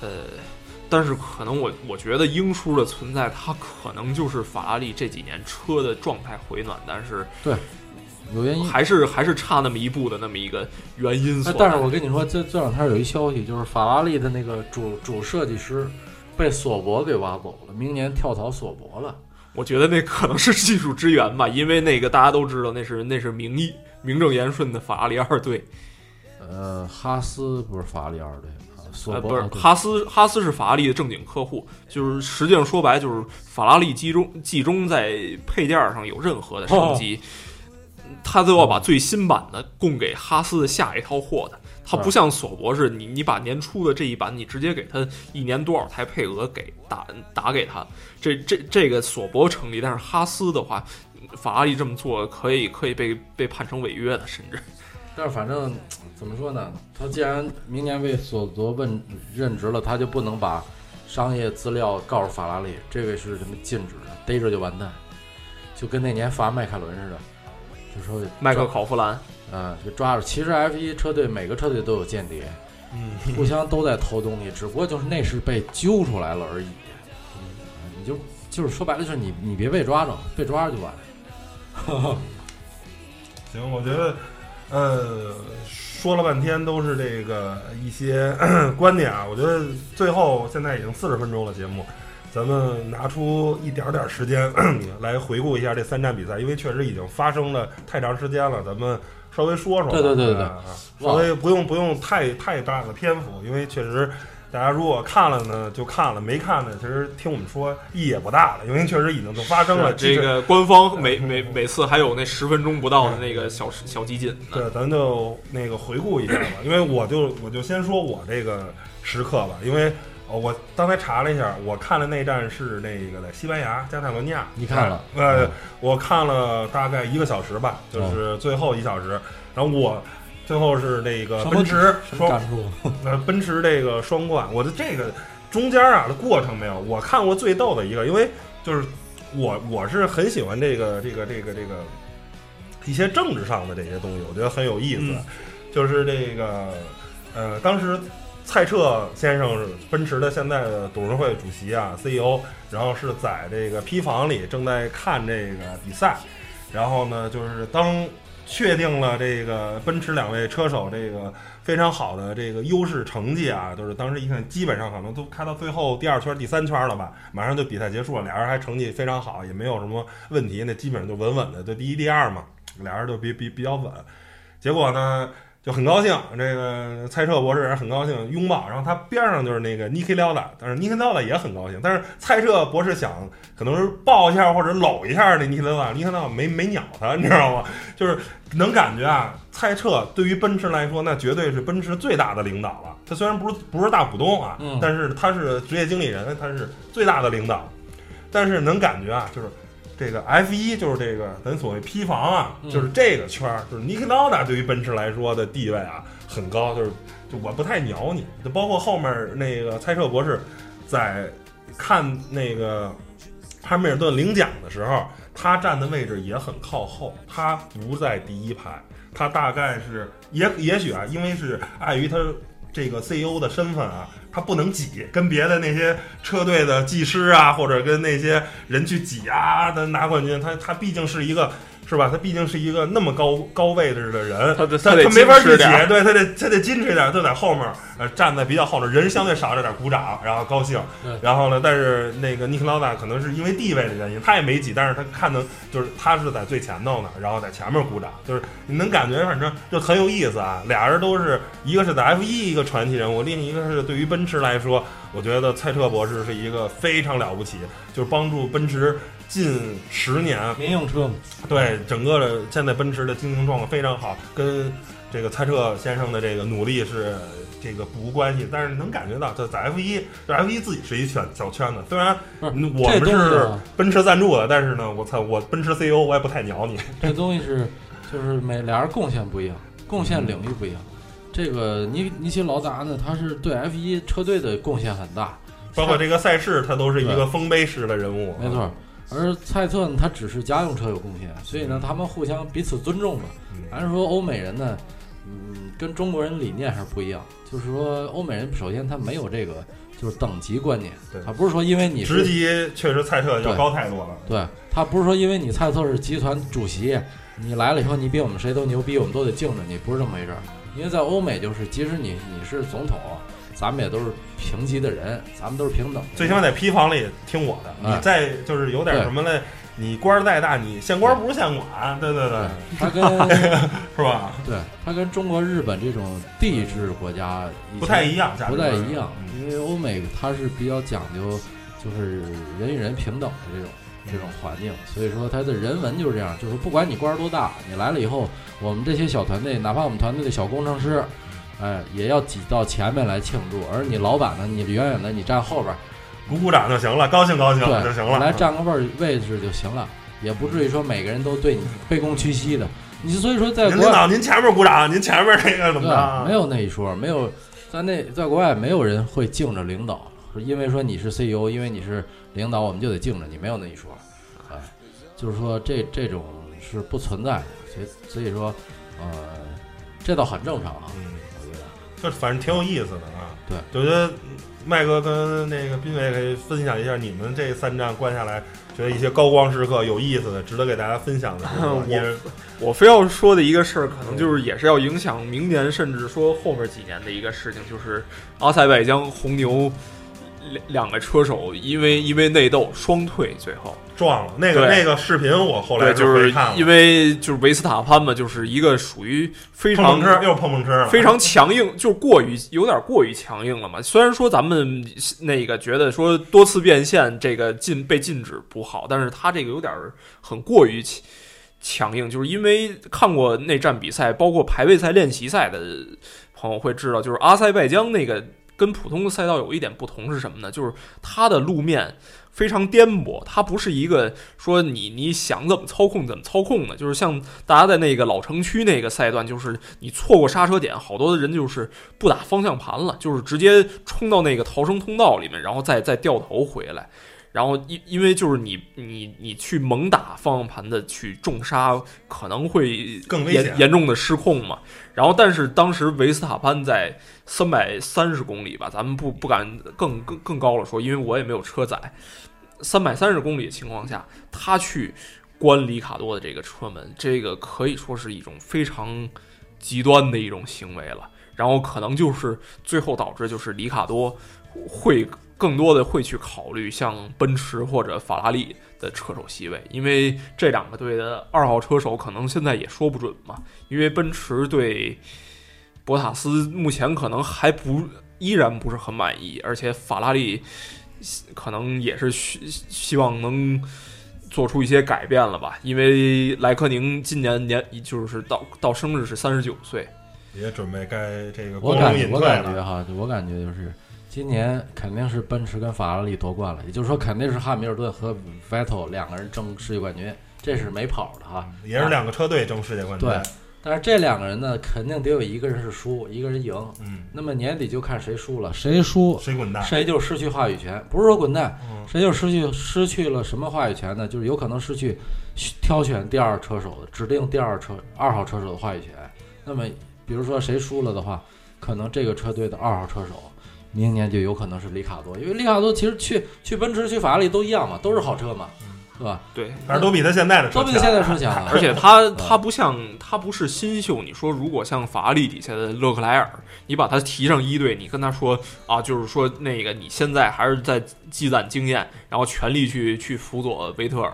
呃，但是可能我我觉得英叔的存在，他可能就是法拉利这几年车的状态回暖，但是对有原因。还是还是差那么一步的那么一个原因但是我跟你说，这这两天有一消息，就是法拉利的那个主主设计师被索博给挖走了，明年跳槽索博了。我觉得那可能是技术支援吧，因为那个大家都知道，那是那是名义名正言顺的法拉利二队，呃，哈斯不是法拉利二队，啊不是哈斯哈斯是法拉利的正经客户，就是实际上说白就是法拉利集中集中在配件上有任何的升级，他都要把最新版的供给哈斯的下一套货的。他不像索博是你你把年初的这一版你直接给他一年多少台配额给打打给他，这这这个索博成立，但是哈斯的话，法拉利这么做可以可以被被判成违约的，甚至但是反正怎么说呢？他既然明年为索博问任职了，他就不能把商业资料告诉法拉利，这个是什么禁止的，逮着就完蛋，就跟那年罚迈凯伦似的，就说麦克考夫兰。嗯，就抓住。其实 F 一车队每个车队都有间谍，嗯，互相都在偷东西，只不过就是那是被揪出来了而已。嗯，你就就是说白了，就是你你别被抓着，被抓着就完了。行，我觉得，呃，说了半天都是这个一些 观点啊。我觉得最后现在已经四十分钟了节目，咱们拿出一点点时间 来回顾一下这三站比赛，因为确实已经发生了太长时间了，咱们稍微说说吧。对对对对对啊啊稍微不用不用太太大的篇幅，因为确实。大家如果看了呢，就看了；没看呢，其实听我们说意义也不大了，因为确实已经都发生了。这个官方每每每次还有那十分钟不到的那个小小集锦。对，咱就那个回顾一下吧。因为我就我就先说我这个时刻吧，因为我刚才查了一下，我看的那站是那个在西班牙加泰罗尼亚。你看了？呃，我看了大概一个小时吧，就是最后一小时。然后我。最后是那个奔驰双，呃，奔驰这个双冠，我的这个中间啊的过程没有，我看过最逗的一个，因为就是我我是很喜欢这个这个这个这个一些政治上的这些东西，我觉得很有意思。就是这个呃，当时蔡澈先生，奔驰的现在的董事会主席啊，CEO，然后是在这个批房里正在看这个比赛，然后呢，就是当。确定了这个奔驰两位车手这个非常好的这个优势成绩啊，就是当时一看，基本上可能都开到最后第二圈、第三圈了吧，马上就比赛结束了，俩人还成绩非常好，也没有什么问题，那基本上就稳稳的，就第一、第二嘛，俩人就比比比较稳。结果呢？就很高兴，这个蔡澈博士很高兴拥抱，然后他边上就是那个尼克廖达，但是尼克廖达也很高兴，但是蔡澈博士想可能是抱一下或者搂一下那尼克廖达，尼克廖达没没鸟他，你知道吗？就是能感觉啊，蔡澈对于奔驰来说，那绝对是奔驰最大的领导了。他虽然不是不是大股东啊，但是他是职业经理人，他是最大的领导，但是能感觉啊，就是。这个 F 一就是这个咱所谓批房啊，就是这个圈儿，就是尼克劳达对于奔驰来说的地位啊很高，就是就我不太鸟你，就包括后面那个猜测博士在看那个汉密尔顿领奖的时候，他站的位置也很靠后，他不在第一排，他大概是也也许啊，因为是碍于他。这个 CEO 的身份啊，他不能挤，跟别的那些车队的技师啊，或者跟那些人去挤啊，他拿冠军，他他毕竟是一个。是吧？他毕竟是一个那么高高位置的人，他他他没法去挤，对他得他得矜持点，就在后面，呃，站在比较后面，人相对少着点，鼓掌，然后高兴。然后呢，但是那个尼克劳达可能是因为地位的原因，他也没挤，但是他看的就是他是在最前头呢，然后在前面鼓掌，就是你能感觉，反正就很有意思啊。俩人都是一个是在 F 一一个传奇人物，另一个是对于奔驰来说，我觉得蔡澈博士是一个非常了不起，就是帮助奔驰。近十年，民用车对整个的现在奔驰的经营状况非常好，跟这个蔡澈先生的这个努力是这个不无关系。但是能感觉到，就在 F 一，这 F 一自己是一圈小圈子。虽然我们是奔驰赞助的，但是呢，我操，我奔驰 CEO 我也不太鸟你。这东西是就是每俩人贡献不一样，贡献领域不一样。这个尼尼奇劳达呢，他是对 F 一车队的贡献很大，包括这个赛事，他都是一个丰碑式的人物。没错。而蔡特呢，他只是家用车有贡献，所以呢，他们互相彼此尊重吧。还是说欧美人呢，嗯，跟中国人理念还是不一样。就是说，欧美人首先他没有这个就是等级观念，他不是说因为你职级确实蔡特要高太多了。对他不是说因为你蔡特是集团主席，你来了以后你比我们谁都牛逼，我们都得敬着你，不是这么回事儿。因为在欧美就是，即使你你是总统。咱们也都是平级的人，咱们都是平等。最起码在批房里听我的，你再就是有点什么嘞，你官儿再大，你县官不是县管，对对对，他跟是吧？对，他跟中国、日本这种地质国家不太一样，不太一样。因为欧美它是比较讲究，就是人与人平等的这种这种环境，所以说它的人文就是这样，就是不管你官儿多大，你来了以后，我们这些小团队，哪怕我们团队的小工程师。哎，也要挤到前面来庆祝，而你老板呢，你远远的，你站后边，鼓鼓掌就行了，高兴高兴就行了，来占个位位置就行了，也不至于说每个人都对你卑躬屈膝的。你所以说，在领导您前面鼓掌，您前面那个怎么着？没有那一说，没有在那在国外没有人会敬着领导，因为说你是 CEO，因为你是领导，我们就得敬着你，没有那一说。哎，就是说这这种是不存在的，所以所以说，呃，这倒很正常啊。就反正挺有意思的啊，对，我觉得麦哥跟那个斌伟可以分享一下你们这三站观下来，觉得一些高光时刻、有意思的、值得给大家分享的。我我非要说的一个事儿，可能就是也是要影响明年，甚至说后面几年的一个事情，就是阿塞拜疆红牛两两个车手因为因为内斗双退，最后撞了。那个对那个视频我后来对，就是回看了，因为就是维斯塔潘嘛，就是一个属于非常碰碰车又碰碰车了，非常强硬，就是过于有点过于强硬了嘛。虽然说咱们那个觉得说多次变线这个禁被禁止不好，但是他这个有点很过于强强硬，就是因为看过内战比赛，包括排位赛、练习赛的朋友会知道，就是阿塞拜疆那个跟普通的赛道有一点不同是什么呢？就是它的路面。非常颠簸，它不是一个说你你想怎么操控怎么操控的，就是像大家在那个老城区那个赛段，就是你错过刹车点，好多的人就是不打方向盘了，就是直接冲到那个逃生通道里面，然后再再掉头回来。然后因因为就是你你你去猛打方向盘的去重刹，可能会更危险严严重的失控嘛。然后但是当时维斯塔潘在三百三十公里吧，咱们不不敢更更更高了说，因为我也没有车载。三百三十公里的情况下，他去关里卡多的这个车门，这个可以说是一种非常极端的一种行为了。然后可能就是最后导致就是里卡多会更多的会去考虑像奔驰或者法拉利的车手席位，因为这两个队的二号车手可能现在也说不准嘛。因为奔驰对博塔斯目前可能还不依然不是很满意，而且法拉利。可能也是希希望能做出一些改变了吧，因为莱克宁今年年就是到到生日是三十九岁，也准备该这个我光荣隐感觉我。感觉哈，我感觉就是今年肯定是奔驰跟法拉利夺冠了，也就是说肯定是汉密尔顿和 Vettel 两个人争世界冠军，这是没跑的哈。也是两个车队争世界冠军。对，但是这两个人呢，肯定得有一个人是输，一个人赢。嗯，那么年底就看谁输了，谁输谁滚蛋？谁就失去话语权。不是说滚蛋，嗯谁就失去失去了什么话语权呢？就是有可能失去挑选第二车手的指定第二车二号车手的话语权。那么比如说谁输了的话，可能这个车队的二号车手。明年就有可能是里卡多，因为里卡多其实去去奔驰、去法拉利都一样嘛，都是好车嘛，是吧？对，反正都比他现在的车强。都比他现在车强啊。而且他他不像他不是新秀，你说如果像法拉利底下的勒克莱尔，你把他提上一队，你跟他说啊，就是说那个你现在还是在积攒经验，然后全力去去辅佐维特尔，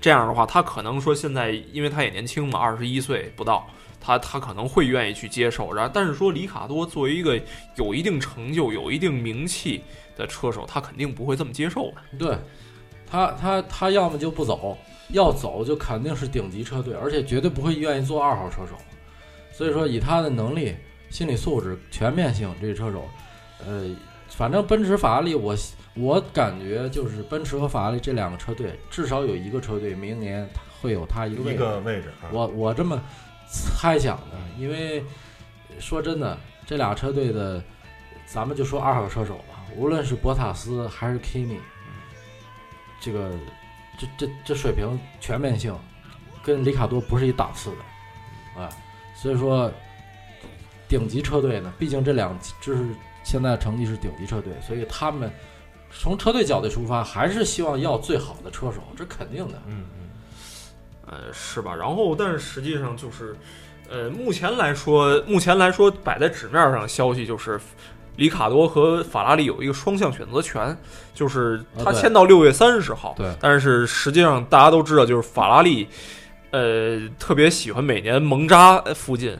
这样的话，他可能说现在因为他也年轻嘛，二十一岁不到。他他可能会愿意去接受，然后但是说里卡多作为一个有一定成就、有一定名气的车手，他肯定不会这么接受的。对，他他他要么就不走，要走就肯定是顶级车队，而且绝对不会愿意做二号车手。所以说，以他的能力、心理素质、全面性，这车手，呃，反正奔驰、法拉利，我我感觉就是奔驰和法拉利这两个车队，至少有一个车队明年会有他一个位一置。个位置啊，我我这么猜想的，因为说真的，这俩车队的，咱们就说二号车手吧，无论是博塔斯还是 Kimi，这个这这这水平全面性跟里卡多不是一档次的，啊，所以说顶级车队呢，毕竟这两这是现在成绩是顶级车队，所以他们从车队角度出发，还是希望要最好的车手，这肯定的。嗯，呃，是吧？然后，但是实际上就是，呃，目前来说，目前来说摆在纸面上的消息就是，里卡多和法拉利有一个双向选择权，就是他签到六月三十号。对但是实际上大家都知道，就是法拉利，呃，特别喜欢每年蒙扎附近。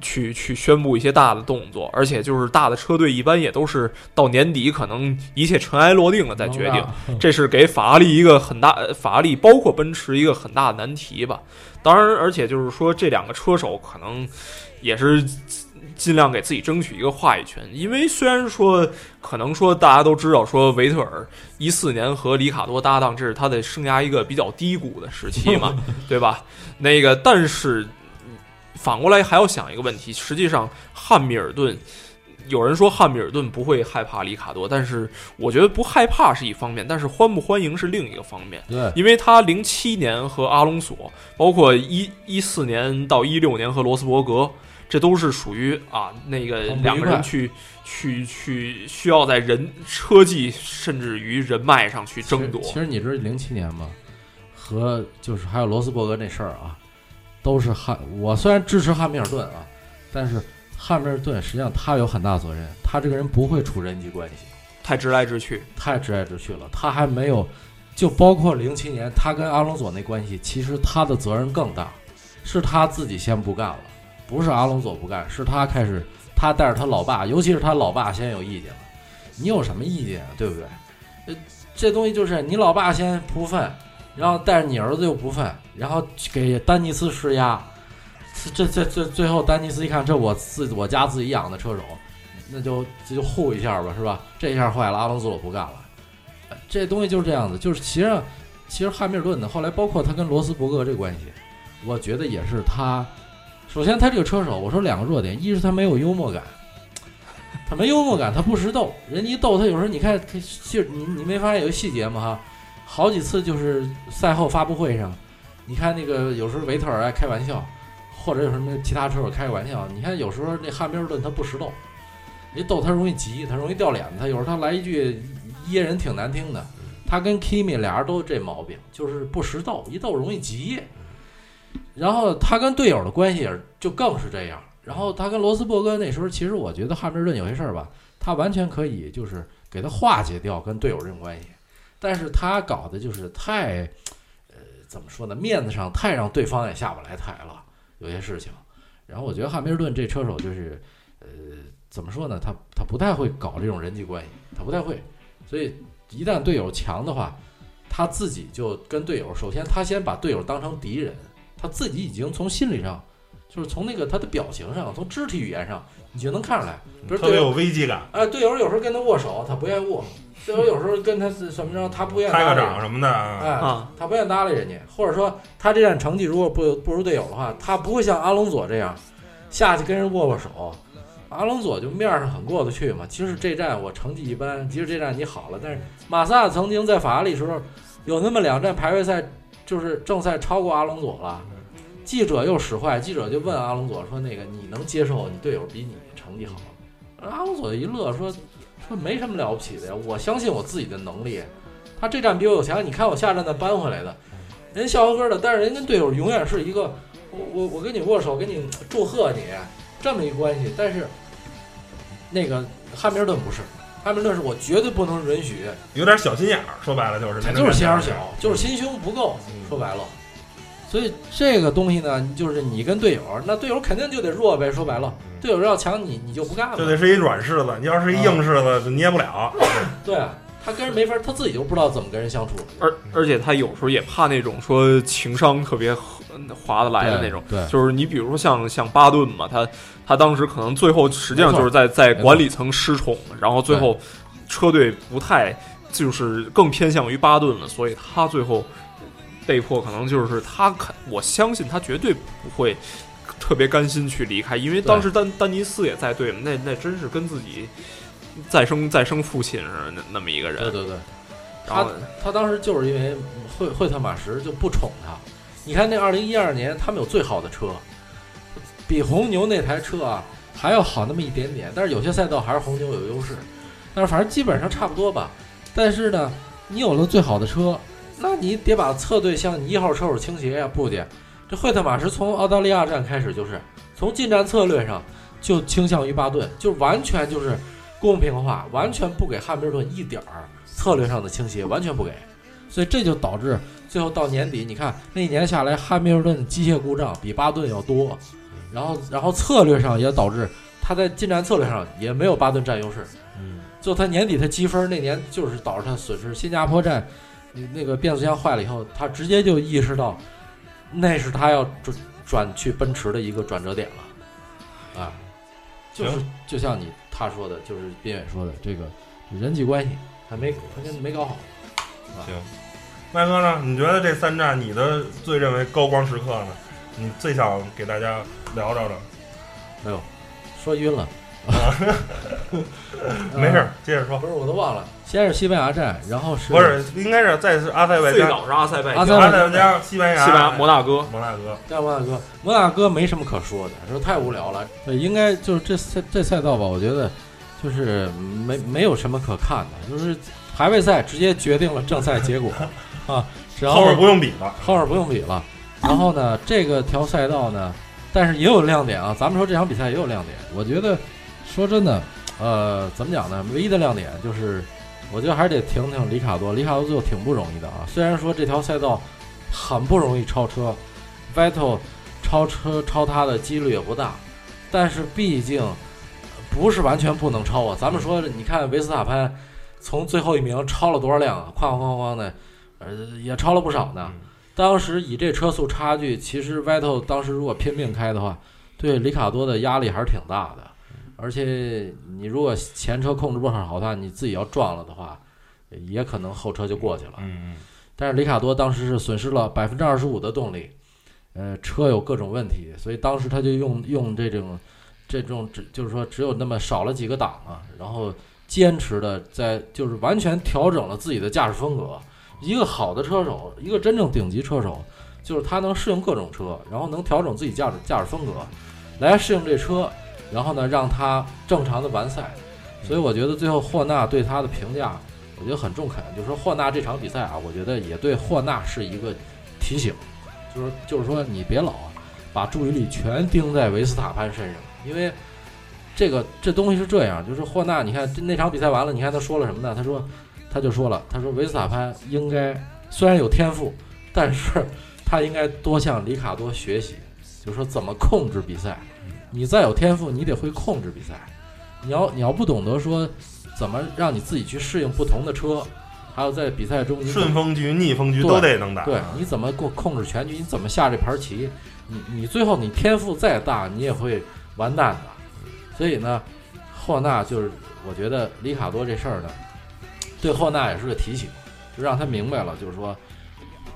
去去宣布一些大的动作，而且就是大的车队一般也都是到年底，可能一切尘埃落定了再决定。这是给法拉利一个很大，呃法拉利包括奔驰一个很大的难题吧。当然，而且就是说这两个车手可能也是尽量给自己争取一个话语权，因为虽然说可能说大家都知道说维特尔一四年和里卡多搭档，这是他的生涯一个比较低谷的时期嘛，对吧？那个但是反过来还要想一个问题，实际上汉密尔顿。有人说汉密尔顿不会害怕里卡多，但是我觉得不害怕是一方面，但是欢不欢迎是另一个方面。对，因为他零七年和阿隆索，包括一一四年到一六年和罗斯伯格，这都是属于啊那个两个人去去去需要在人车技甚至于人脉上去争夺其实。其实你知道零七年吗？和就是还有罗斯伯格那事儿啊，都是汉。我虽然支持汉密尔顿啊，但是汉密尔顿实际上他有很大责任，他这个人不会处人际关系，太直来直去，太直来直去了，他还没有就包括零七年他跟阿隆索那关系，其实他的责任更大，是他自己先不干了，不是阿隆索不干，是他开始他带着他老爸，尤其是他老爸先有意见了。你有什么意见啊？对不对？呃，这东西就是你老爸先不忿，然后带着你儿子又不忿，然后给丹尼斯施压。这这这最后，丹尼斯一看，这我自我家自己养的车手，那就就护一下吧，是吧？这一下坏了，阿隆索不干了。这东西就是这样子，就是其实，其实汉密尔顿呢，后来包括他跟罗斯伯格这关系，我觉得也是他。首先，他这个车手，我说两个弱点，一是他没有幽默感，他没幽默感，他不识逗。人一逗他，有时候你看，就你你没发现有个细节吗？哈，好几次就是赛后发布会上，你看那个有时候维特尔爱开玩笑，或者有什么其他车手开个玩笑，你看有时候那汉密尔顿他不识逗，一逗他容易急，他容易掉脸子，他有时候他来一句噎人挺难听的。他跟 Kimi 俩人都有这毛病，就是不识逗，一逗容易急。然后他跟队友的关系也是就更是这样。然后他跟罗斯伯格那时候，其实我觉得汉密尔顿有些事儿吧，他完全可以就是给他化解掉跟队友这种关系，但是他搞的就是太，呃，怎么说呢？面子上太让对方也下不来台了，有些事情。然后我觉得汉密尔顿这车手就是，呃，怎么说呢？他他不太会搞这种人际关系，他不太会。所以一旦队友强的话，他自己就跟队友，首先他先把队友当成敌人，他自己已经从心理上，就是从那个他的表情上，从肢体语言上，你就能看出来。比如特别有，危机感，哎，队友有时候跟他握手，他不愿意握；队友有时候跟他是怎么着，他不愿意拍个搭理掌什么的啊。哎，啊，他不愿意搭理人家，或者说他这站成绩如果不不如队友的话，他不会像阿隆索这样下去跟人握握手。阿隆索就面上很过得去嘛。其实这站我成绩一般，即使这站你好了，但是马萨曾经在法拉利时候有那么两站排位赛，就是正赛超过阿隆索了。记者又使坏，记者就问阿隆索说：“那个你能接受你队友比你成绩好吗？”阿隆索一乐说：“说没什么了不起的呀，我相信我自己的能力。他这站比我有强，你看我下站再扳回来的，人笑呵呵的，但是人跟队友永远是一个，我我我跟你握手，给你祝贺你这么一关系。但是那个汉密尔顿不是，汉密尔顿是我绝对不能允许，有点小心眼儿，说白了就是就是心眼儿小，就是心胸不够，嗯说白了。所以这个东西呢，就是你跟队友，那队友肯定就得弱呗。说白了，队友要强你，你就不干了。就得是一软柿子，你要是一硬柿子就捏不了。对啊，他跟人没法，他自己就不知道怎么跟人相处。而而且他有时候也怕那种说情商特别划得来的那种。对，就是你比如说像像巴顿嘛，他他当时可能最后实际上就是在在管理层失宠，然后最后车队不太就是更偏向于巴顿了，所以他最后被迫可能就是他肯我相信他绝对不会特别甘心去离开，因为当时丹丹尼斯也在队嘛，那那真是跟自己再生再生父亲似的那那么一个人，对对对。他他当时就是因为惠惠特马什就不宠他。你看那二零一二年他们有最好的车，比红牛那台车啊还要好那么一点点，但是有些赛道还是红牛有优势，但是反正基本上差不多吧。但是呢，你有了最好的车，那你得把侧队向你一号车手倾斜呀、不的，这惠特马什从澳大利亚站开始就是从进站策略上就倾向于巴顿，就完全就是公平化，完全不给汉密尔顿一点儿策略上的倾斜，完全不给。所以这就导致最后到年底，你看那一年下来，汉密尔顿机械故障比巴顿要多，然后然后策略上也导致他在进站策略上也没有巴顿占优势。嗯，就他年底他积分那年就是导致他损失。新加坡站，你那个变速箱坏了以后，他直接就意识到，那是他要转转去奔驰的一个转折点了，啊，就是就像你他说的，就是边远说的这个人际关系，还没还跟没搞好。行，麦哥呢？你觉得这三站你的最认为高光时刻呢？你最想给大家聊聊的？哎呦，说晕了。没事儿，接着说。不是我都忘了，先是西班牙站，然后是不是，应该是再是阿塞拜疆、最早是阿塞拜疆、阿塞拜阿塞拜疆、西班牙、西班牙、摩纳哥，摩纳哥。加摩纳哥，摩纳哥没什么可说的，说太无聊了。对，应该就是这赛这赛道吧，我觉得就是没没有什么可看的，就是排位赛直接决定了正赛结果 啊，然后后面不用比了。后面不用比了。然后呢，这个条赛道呢，但是也有亮点啊。咱们说这场比赛也有亮点，我觉得说真的，呃，怎么讲呢？唯一的亮点就是我觉得还是得挺挺里卡多，里卡多最后挺不容易的啊。虽然说这条赛道很不容易超车，Vettel 超车超他的几率也不大，但是毕竟不是完全不能超啊。咱们说，你看维斯塔潘从最后一名超了多少辆啊？哐哐哐的，呃，也超了不少呢。当时以这车速差距，其实 Vettel 当时如果拼命开的话，对里卡多的压力还是挺大的。而且你如果前车控制不好的话，你自己要撞了的话，也可能后车就过去了。嗯但是里卡多当时是损失了百分之二十五的动力，呃，车有各种问题，所以当时他就用用这种这种只就是说只有那么少了几个档啊，然后坚持的在就是完全调整了自己的驾驶风格。一个好的车手，一个真正顶级车手，就是他能适应各种车，然后能调整自己驾驶驾驶风格，来适应这车，然后呢让他正常的完赛。所以我觉得最后霍纳对他的评价，我觉得很中肯，就是说霍纳这场比赛啊，我觉得也对霍纳是一个提醒，就是就是说你别老把注意力全盯在维斯塔潘身上，因为这个这东西是这样，就是霍纳，你看这那场比赛完了，你看他说了什么呢？他说他就说了，他说维斯塔潘应该虽然有天赋，但是他应该多向里卡多学习，就是说怎么控制比赛。你再有天赋，你得会控制比赛。你要你要不懂得说怎么让你自己去适应不同的车，还有在比赛中你顺风局、逆风局都得能打。对，你怎么控控制全局？你怎么下这盘棋？你你最后你天赋再大，你也会完蛋的。所以呢，霍纳就是我觉得里卡多这事儿呢，对霍纳也是个提醒，就让他明白了，就是说，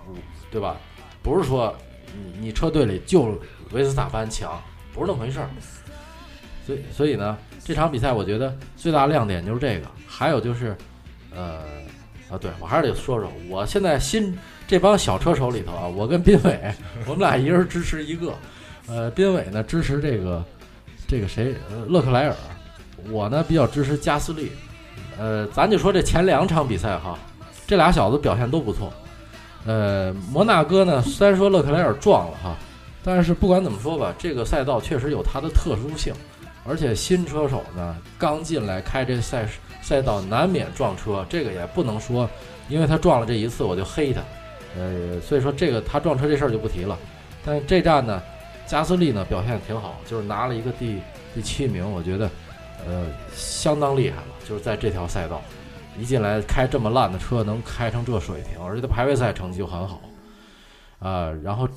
嗯对吧？不是说你你车队里就维斯塔潘强，不是那么回事儿。所以所以呢，这场比赛我觉得最大亮点就是这个，还有就是，呃。啊，对我还是得说说，我现在新这帮小车手里头啊，我跟斌伟，我们俩一人支持一个。呃，斌伟呢支持这个这个谁，呃，勒克莱尔，我呢比较支持加斯利。呃，咱就说这前两场比赛哈，这俩小子表现都不错。呃，摩纳哥呢，虽然说勒克莱尔撞了哈，但是不管怎么说吧，这个赛道确实有它的特殊性，而且新车手呢刚进来开这赛。赛道难免撞车，这个也不能说，因为他撞了这一次我就黑他，呃，所以说这个他撞车这事儿就不提了。但是这站呢，加斯利呢表现挺好，就是拿了一个第第七名，我觉得呃相当厉害了。就是在这条赛道，一进来开这么烂的车能开成这水平，而且他排位赛成绩就很好，啊、然后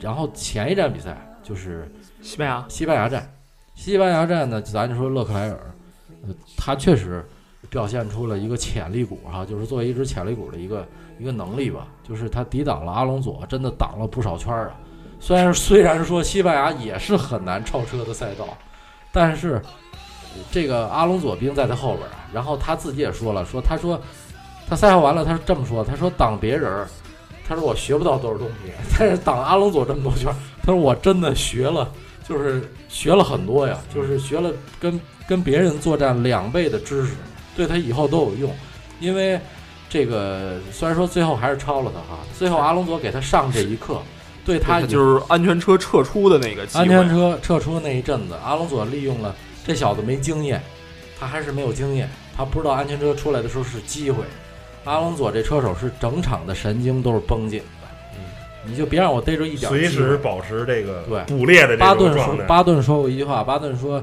然后前一站比赛就是西班牙西班牙站，西班牙站呢，咱就说勒克莱尔，呃，他确实。表现出了一个潜力股哈，就是作为一支潜力股的一个一个能力吧，就是他抵挡了阿隆索，真的挡了不少圈儿啊。虽然虽然说西班牙也是很难超车的赛道，但是这个阿隆索兵在他后边啊。然后他自己也说了，说他说他赛后完了，他是这么说，他说挡别人，他说我学不到多少东西，但是挡阿隆索这么多圈，他说我真的学了，就是学了很多呀，就是学了跟跟别人作战两倍的知识。对他以后都有用，因为这个虽然说最后还是超了他哈，最后阿隆索给他上这一课，对他就是安全车撤出的那个安全车撤出那一阵子，阿隆索利用了这小子没经验，他还是没有经验，他不知道安全车出来的时候是机会。阿隆佐这车手是整场的神经都是绷紧的，嗯，你就别让我逮着一点，随时保持这个对。捕猎的这巴顿。说巴顿说过一句话，巴顿说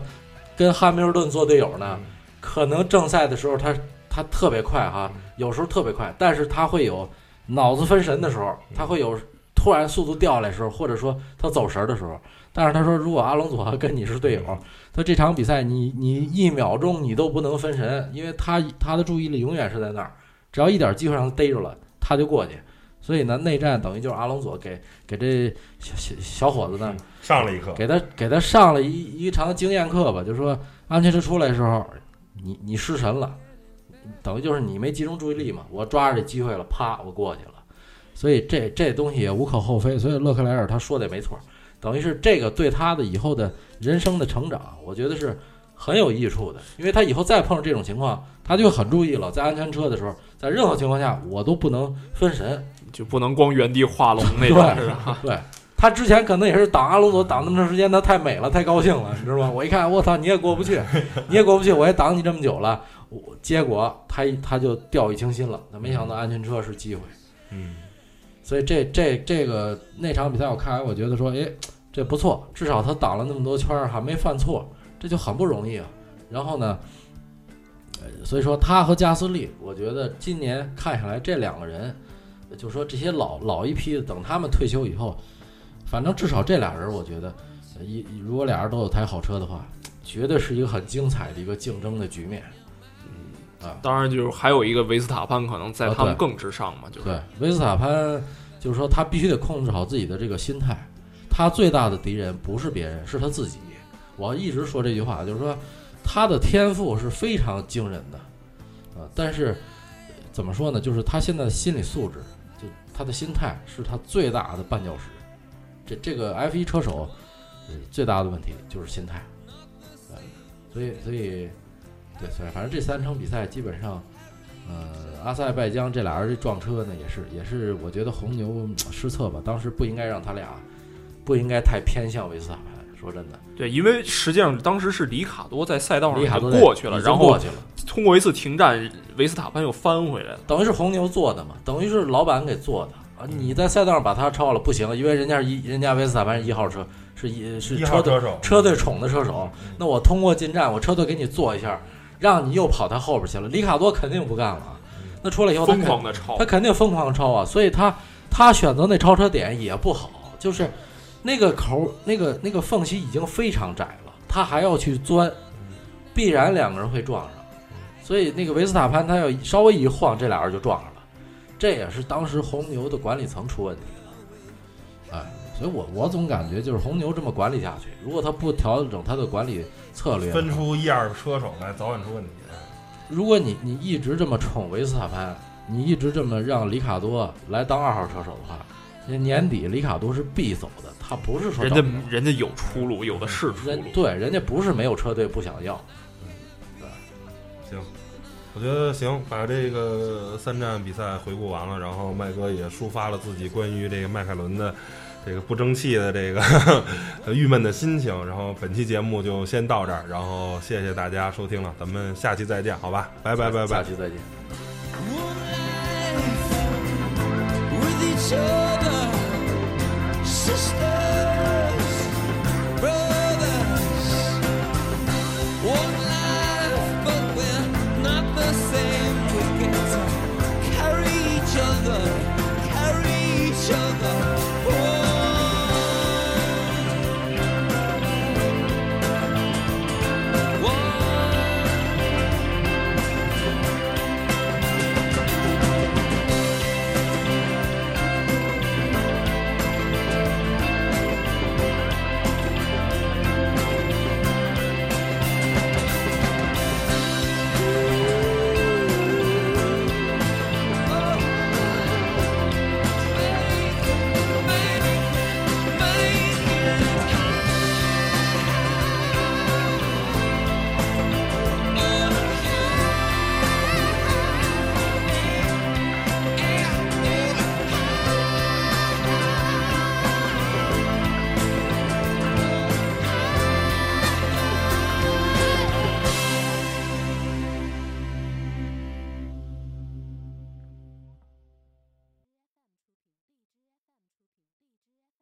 跟汉密尔顿做队友呢。可能正赛的时候他他特别快哈，有时候特别快，但是他会有脑子分神的时候，他会有突然速度掉下来的时候，或者说他走神的时候。但是他说，如果阿隆佐跟你是队友，他这场比赛你你一秒钟你都不能分神，因为他他的注意力永远是在那儿，只要一点机会让他逮着了，他就过去。所以呢，内战等于就是阿隆索给给这小小小伙子呢上了一课，给他给他上了一一堂经验课吧，就是说安全车出来的时候。你你失神了，等于就是你没集中注意力嘛。我抓着这机会了，啪，我过去了。所以这这东西也无可厚非。所以勒克莱尔他说的也没错，等于是这个对他的以后的人生的成长，我觉得是很有益处的。因为他以后再碰上这种情况，他就很注意了。在安全车的时候，在任何情况下，我都不能分神，就不能光原地画龙那种，是吧？对。他之前可能也是挡阿隆索挡那么长时间，他太美了，太高兴了，你知道吗？我一看，我操，你也过不去，你也过不去，我也挡你这么久了，我结果他他就掉以轻心了，他没想到安全车是机会，嗯所以这这这个那场比赛我看完，我觉得说，哎，这不错，至少他挡了那么多圈儿还没犯错，这就很不容易啊。然后呢，呃，所以说他和加斯利，我觉得今年看下来这两个人，呃就说这些老老一批的，等他们退休以后，反正至少这俩人，我觉得，呃一如果俩人都有台好车的话，绝对是一个很精彩的一个竞争的局面。当然，就是还有一个维斯塔潘可能在啊他们更之上嘛，就是对，维斯塔潘就是说他必须得控制好自己的这个心态，他最大的敌人不是别人，是他自己。我一直说这句话，就是说他的天赋是非常惊人的，啊，但是怎么说呢？就是他现在的心理素质，就他的心态是他最大的绊脚石。这这个 F 1车手，最大的问题就是心态，呃，所以所以对，所以反正这三场比赛基本上。呃，阿塞拜疆这俩人这撞车呢，也是也是，我觉得红牛失策吧，当时不应该让他俩，不应该太偏向维斯塔。说真的，对，因为实际上当时是里卡多在赛道上里卡多过去了，然后过去了，通过一次停战，维斯塔潘又翻回来了。等于是红牛做的嘛，等于是老板给做的啊。你在赛道上把他超了不行，因为人家是一人家维斯塔潘是一号车，是一是一号车队车手，车队宠的车手，那我通过进站，我车队给你做一下，让你又跑他后边去了。里卡多肯定不干了，那出来以后他疯狂的超他，肯定疯狂超啊，所以他他选择那超车点也不好，就是那个口儿那个那个缝隙已经非常窄了，他还要去钻，必然两个人会撞上。所以那个维斯塔潘他要稍微一晃，这俩人就撞上了，这也是当时红牛的管理层出问题了。哎，所以我我总感觉就是红牛这么管理下去，如果他不调整他的管理策略，分出一二车手来，早晚出问题。如果你你一直这么宠维斯塔潘，你一直这么让里卡多来当二号车手的话，那年底里卡多是必走的，他不是说人家人家有出路，有的是出路。人对人家不是没有车队不想要，对，行我觉得行，把这个三站比赛回顾完了，然后麦哥也抒发了自己关于这个迈凯伦的这个不争气的这个 郁闷的心情。然后本期节目就先到这儿，然后谢谢大家收听了，咱们下期再见，好吧？拜拜拜拜下。期再见。sister.